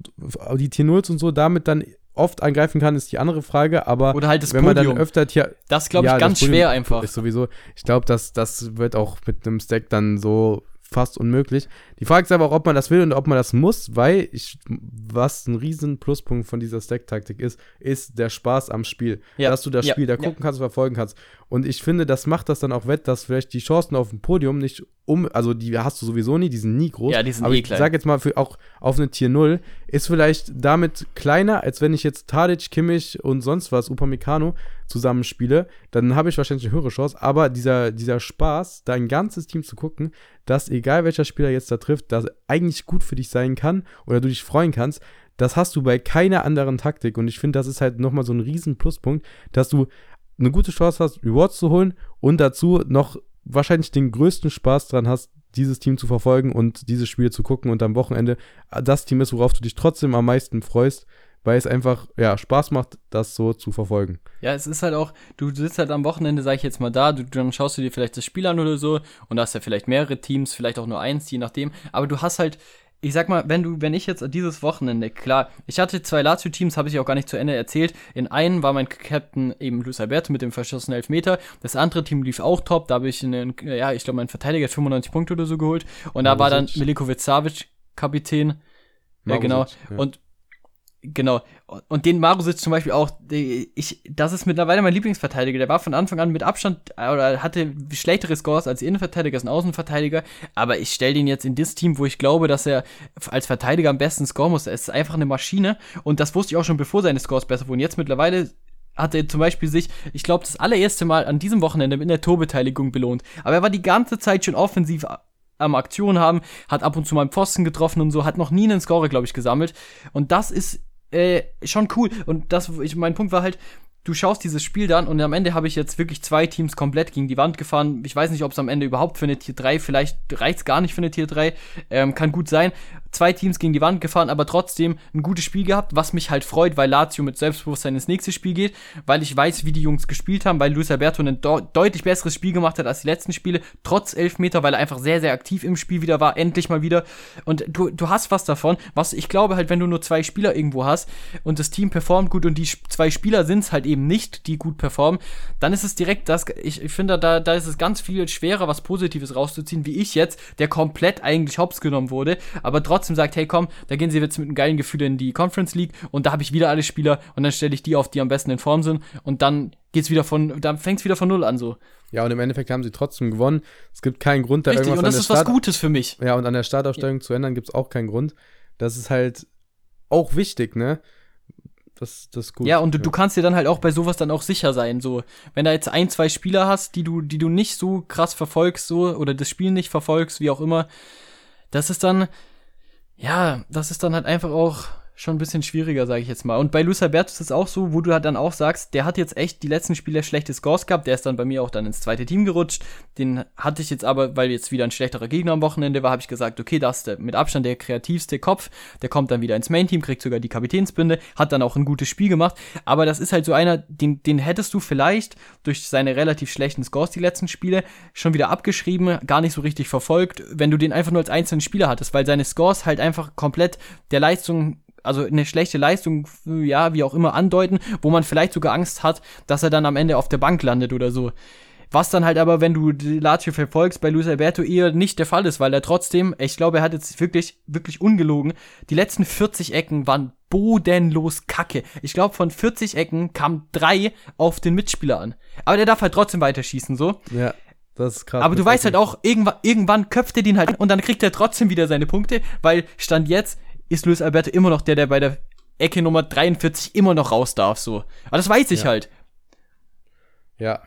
die Tier 0 und so damit dann oft angreifen kann, ist die andere Frage. Aber oder halt das wenn man Podium dann öfter Tier. das glaube ich Ja, ganz schwer einfach Ist sowieso, ich glaube, das, das wird auch mit einem Stack dann so fast unmöglich. Die Frage ist aber auch, ob man das will und ob man das muss, weil ich, was ein riesen Pluspunkt von dieser Stack-Taktik ist, ist der Spaß am Spiel. Ja, Dass du das ja, Spiel da ja. gucken kannst und verfolgen kannst. Und ich finde, das macht das dann auch wett, dass vielleicht die Chancen auf dem Podium nicht um, also die hast du sowieso nie, die sind nie groß. Ja, die sind aber eh ich klein. sag jetzt mal, für auch auf eine Tier 0 ist vielleicht damit kleiner, als wenn ich jetzt Tadic, Kimmich und sonst was, Upamecano zusammenspiele, dann habe ich wahrscheinlich eine höhere Chance, aber dieser, dieser Spaß, da ein ganzes Team zu gucken, dass egal welcher Spieler jetzt da trifft, das eigentlich gut für dich sein kann oder du dich freuen kannst, das hast du bei keiner anderen Taktik. Und ich finde, das ist halt nochmal so ein riesen Pluspunkt, dass du eine gute Chance hast, Rewards zu holen und dazu noch wahrscheinlich den größten Spaß dran hast, dieses Team zu verfolgen und diese Spiele zu gucken und am Wochenende das Team ist, worauf du dich trotzdem am meisten freust, weil es einfach ja Spaß macht, das so zu verfolgen. Ja, es ist halt auch, du sitzt halt am Wochenende, sag ich jetzt mal da, du, dann schaust du dir vielleicht das Spiel an oder so und da hast ja vielleicht mehrere Teams, vielleicht auch nur eins, je nachdem, aber du hast halt, ich sag mal, wenn du, wenn ich jetzt dieses Wochenende, klar, ich hatte zwei Lazio-Teams, habe ich auch gar nicht zu Ende erzählt. In einem war mein Captain eben Luis Alberto mit dem verschossenen Elfmeter. Das andere Team lief auch top, da habe ich einen, ja, ich glaube, mein Verteidiger hat 95 Punkte oder so geholt. Und da war dann. Milikovic Savic Kapitän. Ja, genau. Ja. Und Genau. Und den Marusic zum Beispiel auch, ich, das ist mittlerweile mein Lieblingsverteidiger. Der war von Anfang an mit Abstand äh, oder hatte schlechtere Scores als Innenverteidiger, ist ein Außenverteidiger. Aber ich stelle den jetzt in das Team, wo ich glaube, dass er als Verteidiger am besten scoren muss. Er ist einfach eine Maschine. Und das wusste ich auch schon, bevor seine Scores besser wurden. Jetzt mittlerweile hat er zum Beispiel sich, ich glaube, das allererste Mal an diesem Wochenende mit einer Torbeteiligung belohnt. Aber er war die ganze Zeit schon offensiv am Aktion haben, hat ab und zu mal einen Pfosten getroffen und so, hat noch nie einen Scorer, glaube ich, gesammelt. Und das ist äh, schon cool. Und das, ich, mein Punkt war halt, du schaust dieses Spiel dann und am Ende habe ich jetzt wirklich zwei Teams komplett gegen die Wand gefahren. Ich weiß nicht, ob es am Ende überhaupt für eine Tier 3, vielleicht reicht es gar nicht für eine Tier 3, ähm, kann gut sein. Zwei Teams gegen die Wand gefahren, aber trotzdem ein gutes Spiel gehabt, was mich halt freut, weil Lazio mit Selbstbewusstsein ins nächste Spiel geht, weil ich weiß, wie die Jungs gespielt haben, weil Luis Alberto ein deutlich besseres Spiel gemacht hat als die letzten Spiele, trotz Elfmeter, weil er einfach sehr, sehr aktiv im Spiel wieder war, endlich mal wieder. Und du, du hast was davon, was ich glaube halt, wenn du nur zwei Spieler irgendwo hast und das Team performt gut und die zwei Spieler sind es halt eben nicht, die gut performen, dann ist es direkt das, ich, ich finde, da, da ist es ganz viel schwerer, was Positives rauszuziehen, wie ich jetzt, der komplett eigentlich hops genommen wurde, aber trotzdem sagt, hey komm, da gehen sie jetzt mit einem geilen Gefühl in die Conference League und da habe ich wieder alle Spieler und dann stelle ich die auf, die am besten in Form sind und dann geht's wieder von, dann fängt's wieder von null an so. Ja, und im Endeffekt haben sie trotzdem gewonnen. Es gibt keinen Grund, da Richtig, irgendwas und das ist der was Start Gutes für mich. Ja, und an der Startaufstellung zu ändern gibt es auch keinen Grund. Das ist halt auch wichtig, ne? Das, das ist gut. Ja, und du, du kannst dir dann halt auch bei sowas dann auch sicher sein. So, wenn da jetzt ein, zwei Spieler hast, die du, die du nicht so krass verfolgst, so, oder das Spiel nicht verfolgst, wie auch immer, das ist dann, ja, das ist dann halt einfach auch schon ein bisschen schwieriger, sage ich jetzt mal. Und bei Luis Alberto ist es auch so, wo du halt dann auch sagst, der hat jetzt echt die letzten Spiele schlechte Scores gehabt, der ist dann bei mir auch dann ins zweite Team gerutscht. Den hatte ich jetzt aber, weil jetzt wieder ein schlechterer Gegner am Wochenende war, habe ich gesagt, okay, das ist der, mit Abstand der kreativste Kopf, der kommt dann wieder ins Main-Team, kriegt sogar die Kapitänsbinde, hat dann auch ein gutes Spiel gemacht, aber das ist halt so einer, den, den hättest du vielleicht durch seine relativ schlechten Scores die letzten Spiele schon wieder abgeschrieben, gar nicht so richtig verfolgt, wenn du den einfach nur als einzelnen Spieler hattest, weil seine Scores halt einfach komplett der Leistung also eine schlechte Leistung, ja, wie auch immer andeuten, wo man vielleicht sogar Angst hat, dass er dann am Ende auf der Bank landet oder so. Was dann halt aber, wenn du die Lazio verfolgst, bei Luis Alberto eher nicht der Fall ist, weil er trotzdem, ich glaube, er hat jetzt wirklich, wirklich ungelogen, die letzten 40 Ecken waren bodenlos kacke. Ich glaube, von 40 Ecken kamen drei auf den Mitspieler an. Aber der darf halt trotzdem weiterschießen, so. Ja, das ist krass. Aber du weißt halt auch, irgendwann, irgendwann köpft er den halt und dann kriegt er trotzdem wieder seine Punkte, weil Stand jetzt ist Luis Alberto immer noch der, der bei der Ecke Nummer 43 immer noch raus darf, so. Aber das weiß ich Ja. halt. Ja,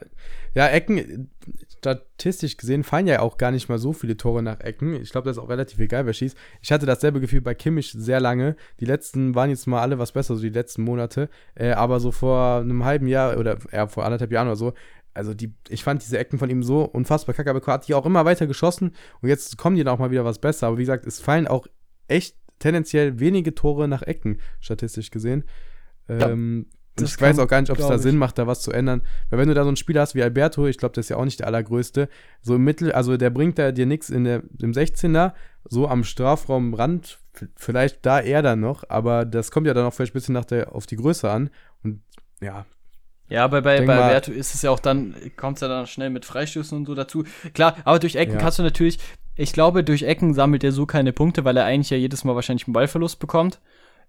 ja, Ecken, statistisch gesehen fallen ja auch gar nicht mal so viele Tore nach Ecken. Ich glaube, das ist auch relativ egal, wer schießt. Ich hatte dasselbe Gefühl bei Kimmich sehr lange. Die letzten waren jetzt mal alle was besser, so die letzten Monate. Äh, aber so vor einem halben Jahr oder ja, vor anderthalb Jahren oder so, also die, ich fand diese Ecken von ihm so unfassbar kacke, aber er hat die auch immer weiter geschossen und jetzt kommen die dann auch mal wieder was besser. Aber wie gesagt, es fallen auch echt tendenziell wenige Tore nach Ecken, statistisch gesehen. Ja, Ähm, das ich weiß auch gar nicht, ob es da. Sinn macht, da was zu ändern. Weil wenn du da so einen Spieler hast wie Alberto, ich glaube, das ist ja auch nicht der allergrößte, so im Mittel, also der bringt da dir nichts in der, im 16er, so am Strafraumrand, vielleicht da eher dann noch, aber das kommt ja dann auch vielleicht ein bisschen nach der, auf die Größe an. Und ja, Ja, aber bei, denk bei Alberto ist es ja auch dann, kommt es ja dann schnell mit Freistößen und so dazu. Klar, aber durch Ecken Ja. kannst du natürlich, ich glaube, durch Ecken sammelt er so keine Punkte, weil er eigentlich ja jedes Mal wahrscheinlich einen Ballverlust bekommt.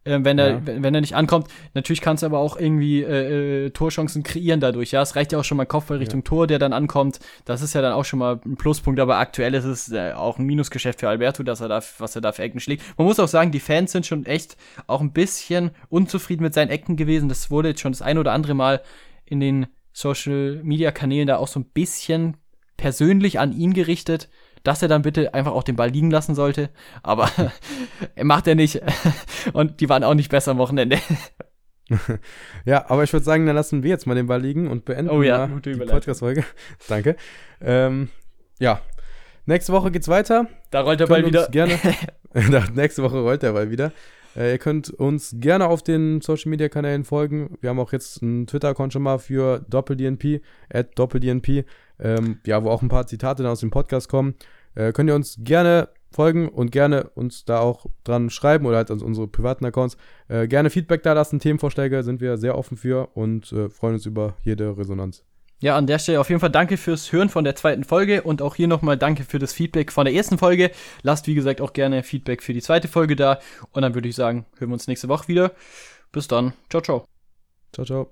äh, wenn, er, Ja. wenn, er nicht ankommt. Natürlich kannst du aber auch irgendwie äh, äh, Torchancen kreieren dadurch. Ja, es reicht ja auch schon mal Kopfball Richtung Tor, der dann ankommt. Das ist ja dann auch schon mal ein Pluspunkt, aber aktuell ist es äh, auch ein Minusgeschäft für Alberto, dass er da, was er da für Ecken schlägt. Man muss auch sagen, die Fans sind schon echt auch ein bisschen unzufrieden mit seinen Ecken gewesen. Das wurde jetzt schon das ein oder andere Mal in den Social Media Kanälen da auch so ein bisschen persönlich an ihn gerichtet, dass er dann bitte einfach auch den Ball liegen lassen sollte. Aber er macht er nicht. Und die waren auch nicht besser am Wochenende. Ja, aber ich würde sagen, dann lassen wir jetzt mal den Ball liegen und beenden Oh ja, die. Podcast-Folge. Danke. Ähm, ja, nächste Woche geht's weiter. Da rollt der Ball wieder. gerne. Da- nächste Woche rollt der Ball wieder. Äh, ihr könnt uns gerne auf den Social Media Kanälen folgen. Wir haben auch jetzt einen Twitter-Account schon mal für DoppelDNP, at DoppelDNP, ähm, ja, wo auch ein paar Zitate dann aus dem Podcast kommen. Äh, könnt ihr uns gerne folgen und gerne uns da auch dran schreiben oder halt an unsere privaten Accounts. Äh, gerne Feedback da lassen, Themenvorschläge sind wir sehr offen für und äh, freuen uns über jede Resonanz. Ja, an der Stelle auf jeden Fall danke fürs Hören von der zweiten Folge und auch hier nochmal danke für das Feedback von der ersten Folge. Lasst, wie gesagt, auch gerne Feedback für die zweite Folge da. Und dann würde ich sagen, hören wir uns nächste Woche wieder. Bis dann. Ciao, ciao. Ciao, ciao.